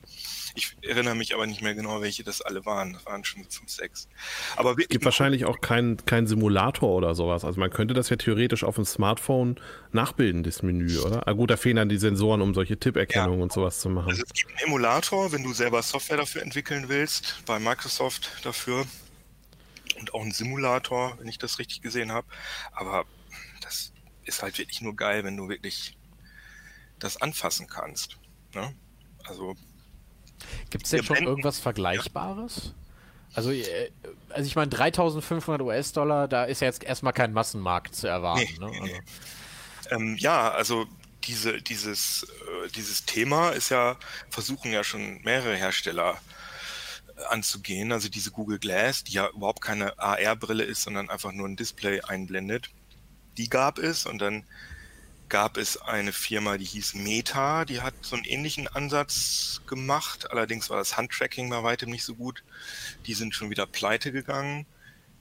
Ich erinnere mich aber nicht mehr genau, welche das alle waren. Das waren schon fünf, sechs. Aber es gibt wahrscheinlich auch keinen kein Simulator oder sowas. Also man könnte das ja theoretisch auf dem Smartphone nachbilden, das Menü, oder? Ah, gut, da fehlen dann die Sensoren, um solche Tipperkennung ja. und sowas zu machen. Also es gibt einen Emulator, wenn du selber Software dafür entwickeln willst, bei Microsoft dafür. Und auch einen Simulator, wenn ich das richtig gesehen habe. Aber das ist halt wirklich nur geil, wenn du wirklich das anfassen kannst. Ne? Also Gibt es denn schon irgendwas Vergleichbares? Also, äh, also ich meine, 3500 US-Dollar, da ist ja jetzt erstmal kein Massenmarkt zu erwarten. Nee, ne? nee, also. ähm, ja, also diese, dieses, äh, dieses Thema ist ja, versuchen ja schon mehrere Hersteller anzugehen. Also diese Google Glass, die ja überhaupt keine AR-Brille ist, sondern einfach nur ein Display einblendet. Die gab es und dann gab es eine Firma, die hieß Meta, die hat so einen ähnlichen Ansatz gemacht. Allerdings war das Handtracking bei weitem nicht so gut. Die sind schon wieder pleite gegangen.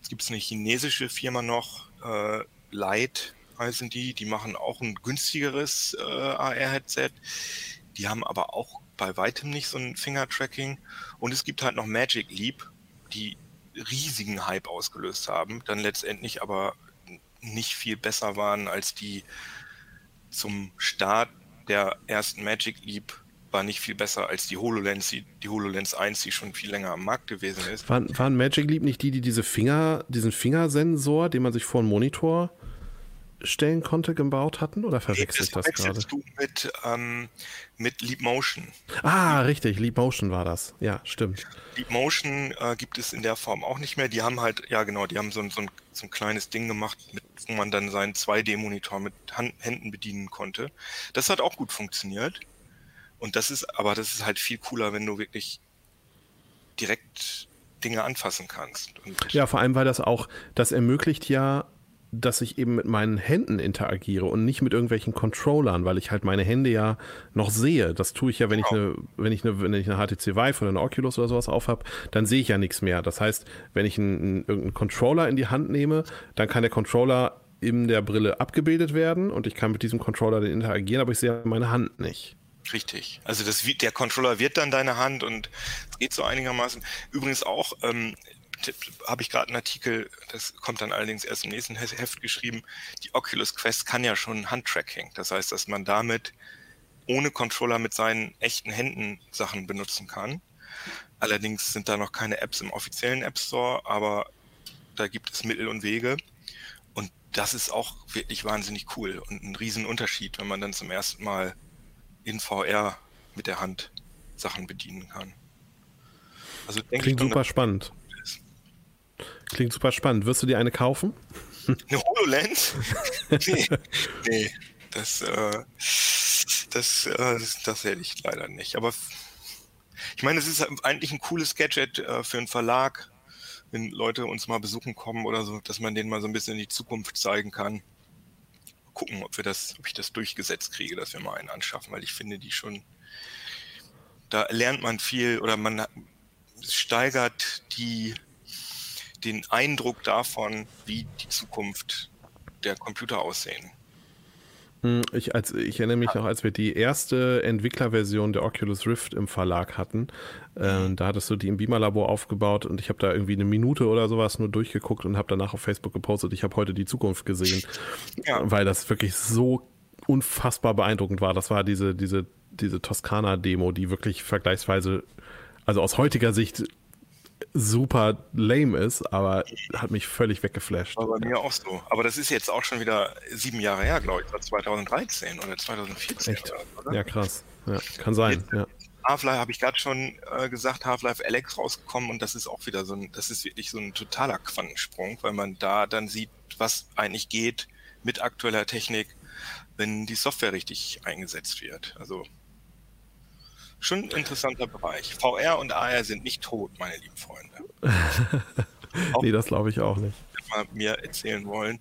Es gibt eine chinesische Firma noch, äh, Light heißen die, die machen auch ein günstigeres äh, AR-Headset. Die haben aber auch bei weitem nicht so ein Finger-Tracking. Und es gibt halt noch Magic Leap, die riesigen Hype ausgelöst haben, dann letztendlich aber nicht viel besser waren als die zum Start der ersten Magic Leap war nicht viel besser als die HoloLens, die, die HoloLens 1, die schon viel länger am Markt gewesen ist. Waren, waren Magic Leap nicht die, die diese Finger, diesen Fingersensor, den man sich vor einen Monitor stellen konnte, gebaut hatten? Oder verwechsel ich das, gerade? du mit, ähm, mit Leap Motion. Ah, richtig, Leap Motion war das. Ja, stimmt. Leap Motion äh, gibt es in der Form auch nicht mehr. Die haben halt, ja genau, die haben so, so, ein, so ein kleines Ding gemacht, mit, wo man dann seinen 2D-Monitor mit Hand, Händen bedienen konnte. Das hat auch gut funktioniert. Und das ist, aber das ist halt viel cooler, wenn du wirklich direkt Dinge anfassen kannst. Und ja, vor allem, weil das auch, das ermöglicht ja dass ich eben mit meinen Händen interagiere und nicht mit irgendwelchen Controllern, weil ich halt meine Hände ja noch sehe. Das tue ich ja, wenn ich genau. eine, wenn ich eine, wenn ich eine HTC Vive oder eine Oculus oder sowas aufhab, dann sehe ich ja nichts mehr. Das heißt, wenn ich einen, irgendeinen Controller in die Hand nehme, dann kann der Controller in der Brille abgebildet werden und ich kann mit diesem Controller dann interagieren, aber ich sehe meine Hand nicht. Richtig. Also das, der Controller wird dann deine Hand und es geht so einigermaßen. Übrigens auch, ähm, habe ich gerade einen Artikel, das kommt dann allerdings erst im nächsten Heft geschrieben, die Oculus Quest kann ja schon Handtracking. Das heißt, dass man damit ohne Controller mit seinen echten Händen Sachen benutzen kann. Allerdings sind da noch keine Apps im offiziellen App Store, aber da gibt es Mittel und Wege. Und das ist auch wirklich wahnsinnig cool und ein Riesenunterschied, wenn man dann zum ersten Mal in VR mit der Hand Sachen bedienen kann. Also Klingt super spannend. Klingt super spannend. Wirst du dir eine kaufen? Eine HoloLens? nee, nee. Das, äh, das, äh, das, das hätte ich leider nicht. Aber ich meine, es ist eigentlich ein cooles Gadget äh, für einen Verlag, wenn Leute uns mal besuchen kommen oder so, dass man denen mal so ein bisschen in die Zukunft zeigen kann. Gucken, ob wir das, ob ich das durchgesetzt kriege, dass wir mal einen anschaffen, weil ich finde die schon, da lernt man viel oder man steigert die den Eindruck davon, wie die Zukunft der Computer aussehen. Hm, ich, als, ich erinnere mich noch, als wir die erste Entwicklerversion der Oculus Rift im Verlag hatten, äh, da hattest du die im Beamer-Labor aufgebaut und ich habe da irgendwie eine Minute oder sowas nur durchgeguckt und habe danach auf Facebook gepostet, ich habe heute die Zukunft gesehen, ja. weil das wirklich so unfassbar beeindruckend war. Das war diese, diese, diese Toskana-Demo, die wirklich vergleichsweise, also aus heutiger Sicht super lame ist, aber hat mich völlig weggeflasht. War bei mir auch so. Aber das ist jetzt auch schon wieder sieben Jahre her, glaube ich. war 2013 oder 2014. Echt? Oder? Ja, krass. Ja, kann sein. Ja. Half-Life habe ich gerade schon äh, gesagt, Half-Life Alex rausgekommen und das ist auch wieder so ein, das ist wirklich so ein totaler Quantensprung, weil man da dann sieht, was eigentlich geht mit aktueller Technik, wenn die Software richtig eingesetzt wird. Also schon ein interessanter Bereich. VR und AR sind nicht tot, meine lieben Freunde. nee, das glaube ich auch nicht. Mir erzählen wollen.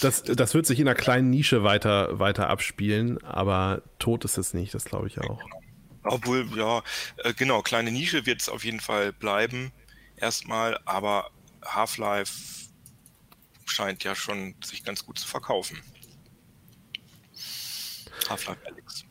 Das, das wird sich in einer kleinen Nische weiter, weiter abspielen, aber tot ist es nicht, das glaube ich auch. Genau. Obwohl, ja, äh, genau, kleine Nische wird es auf jeden Fall bleiben, erstmal, aber Half-Life scheint ja schon sich ganz gut zu verkaufen. Half-Life Alex.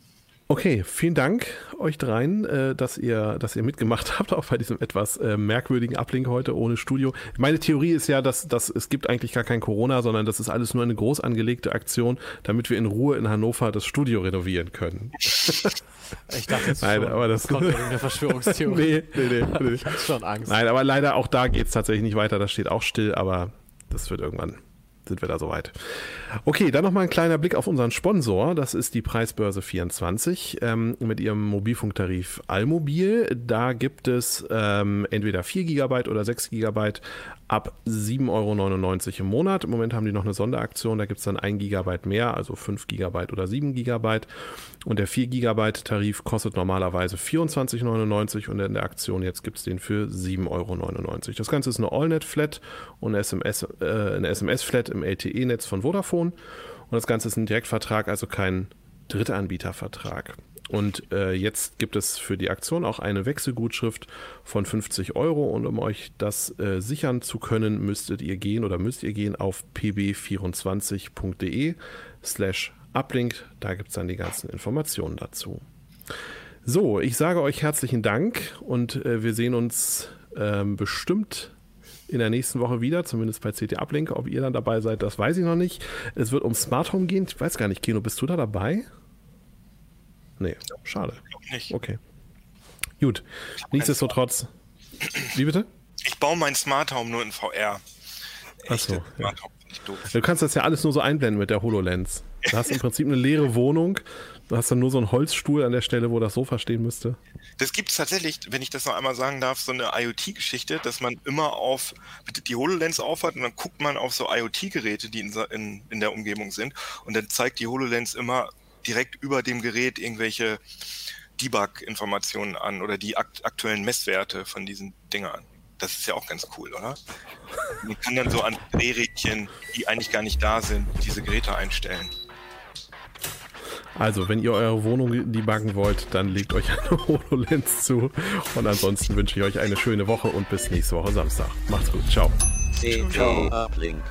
Okay, vielen Dank euch dreien, äh, dass ihr, dass ihr mitgemacht habt, auch bei diesem etwas äh, merkwürdigen Ablink heute ohne Studio. Meine Theorie ist ja, dass, dass es gibt eigentlich gar kein Corona, sondern das ist alles nur eine groß angelegte Aktion, damit wir in Ruhe in Hannover das Studio renovieren können. Ich dachte jetzt Nein, schon, aber das kommt eine Verschwörungstheorie. nee, nee, nee. nee. Ich hatte schon Angst. Nein, aber leider auch da geht es tatsächlich nicht weiter. Das steht auch still, aber das wird irgendwann sind wir da soweit. Okay, dann nochmal ein kleiner Blick auf unseren Sponsor. Das ist die Preisbörse 24 ähm, mit ihrem Mobilfunktarif Allmobil. Da gibt es ähm, entweder 4 GB oder 6 GB ab 7,99 Euro im Monat. Im Moment haben die noch eine Sonderaktion, da gibt es dann 1 GB mehr, also 5 GB oder 7 GB. Und der 4 GB Tarif kostet normalerweise 24,99 und in der Aktion jetzt gibt es den für 7,99 Euro. Das Ganze ist eine AllNet-Flat und eine SMS-Flat äh, eine SMS im LTE-Netz von Vodafone. Und das Ganze ist ein Direktvertrag, also kein Drittanbietervertrag. Und äh, jetzt gibt es für die Aktion auch eine Wechselgutschrift von 50 Euro. Und um euch das äh, sichern zu können, müsstet ihr gehen oder müsst ihr gehen auf pb24.de slash uplink. Da gibt es dann die ganzen Informationen dazu. So, ich sage euch herzlichen Dank und äh, wir sehen uns ähm, bestimmt in der nächsten Woche wieder, zumindest bei CT Uplink. Ob ihr dann dabei seid, das weiß ich noch nicht. Es wird um Smart Home gehen. Ich weiß gar nicht, Kino, bist du da dabei? Nee, schade. Nicht. Okay. Gut. Nichtsdestotrotz. Wie bitte? Ich baue mein Smart Home nur in VR. Ach so, Echte ja. Du kannst das ja alles nur so einblenden mit der HoloLens. Du hast im Prinzip eine leere Wohnung. Du hast dann nur so einen Holzstuhl an der Stelle, wo das Sofa stehen müsste. Das gibt es tatsächlich, wenn ich das noch einmal sagen darf, so eine IoT-Geschichte, dass man immer auf die HoloLens aufhat und dann guckt man auf so IoT-Geräte, die in, in, in der Umgebung sind und dann zeigt die HoloLens immer direkt über dem Gerät irgendwelche Debug-Informationen an oder die akt aktuellen Messwerte von diesen Dingern. Das ist ja auch ganz cool, oder? Man kann dann so an Drehrädchen, die eigentlich gar nicht da sind, diese Geräte einstellen. Also, wenn ihr eure Wohnung debuggen wollt, dann legt euch eine HoloLens zu. Und ansonsten wünsche ich euch eine schöne Woche und bis nächste Woche Samstag. Macht's gut. Ciao. Uplink.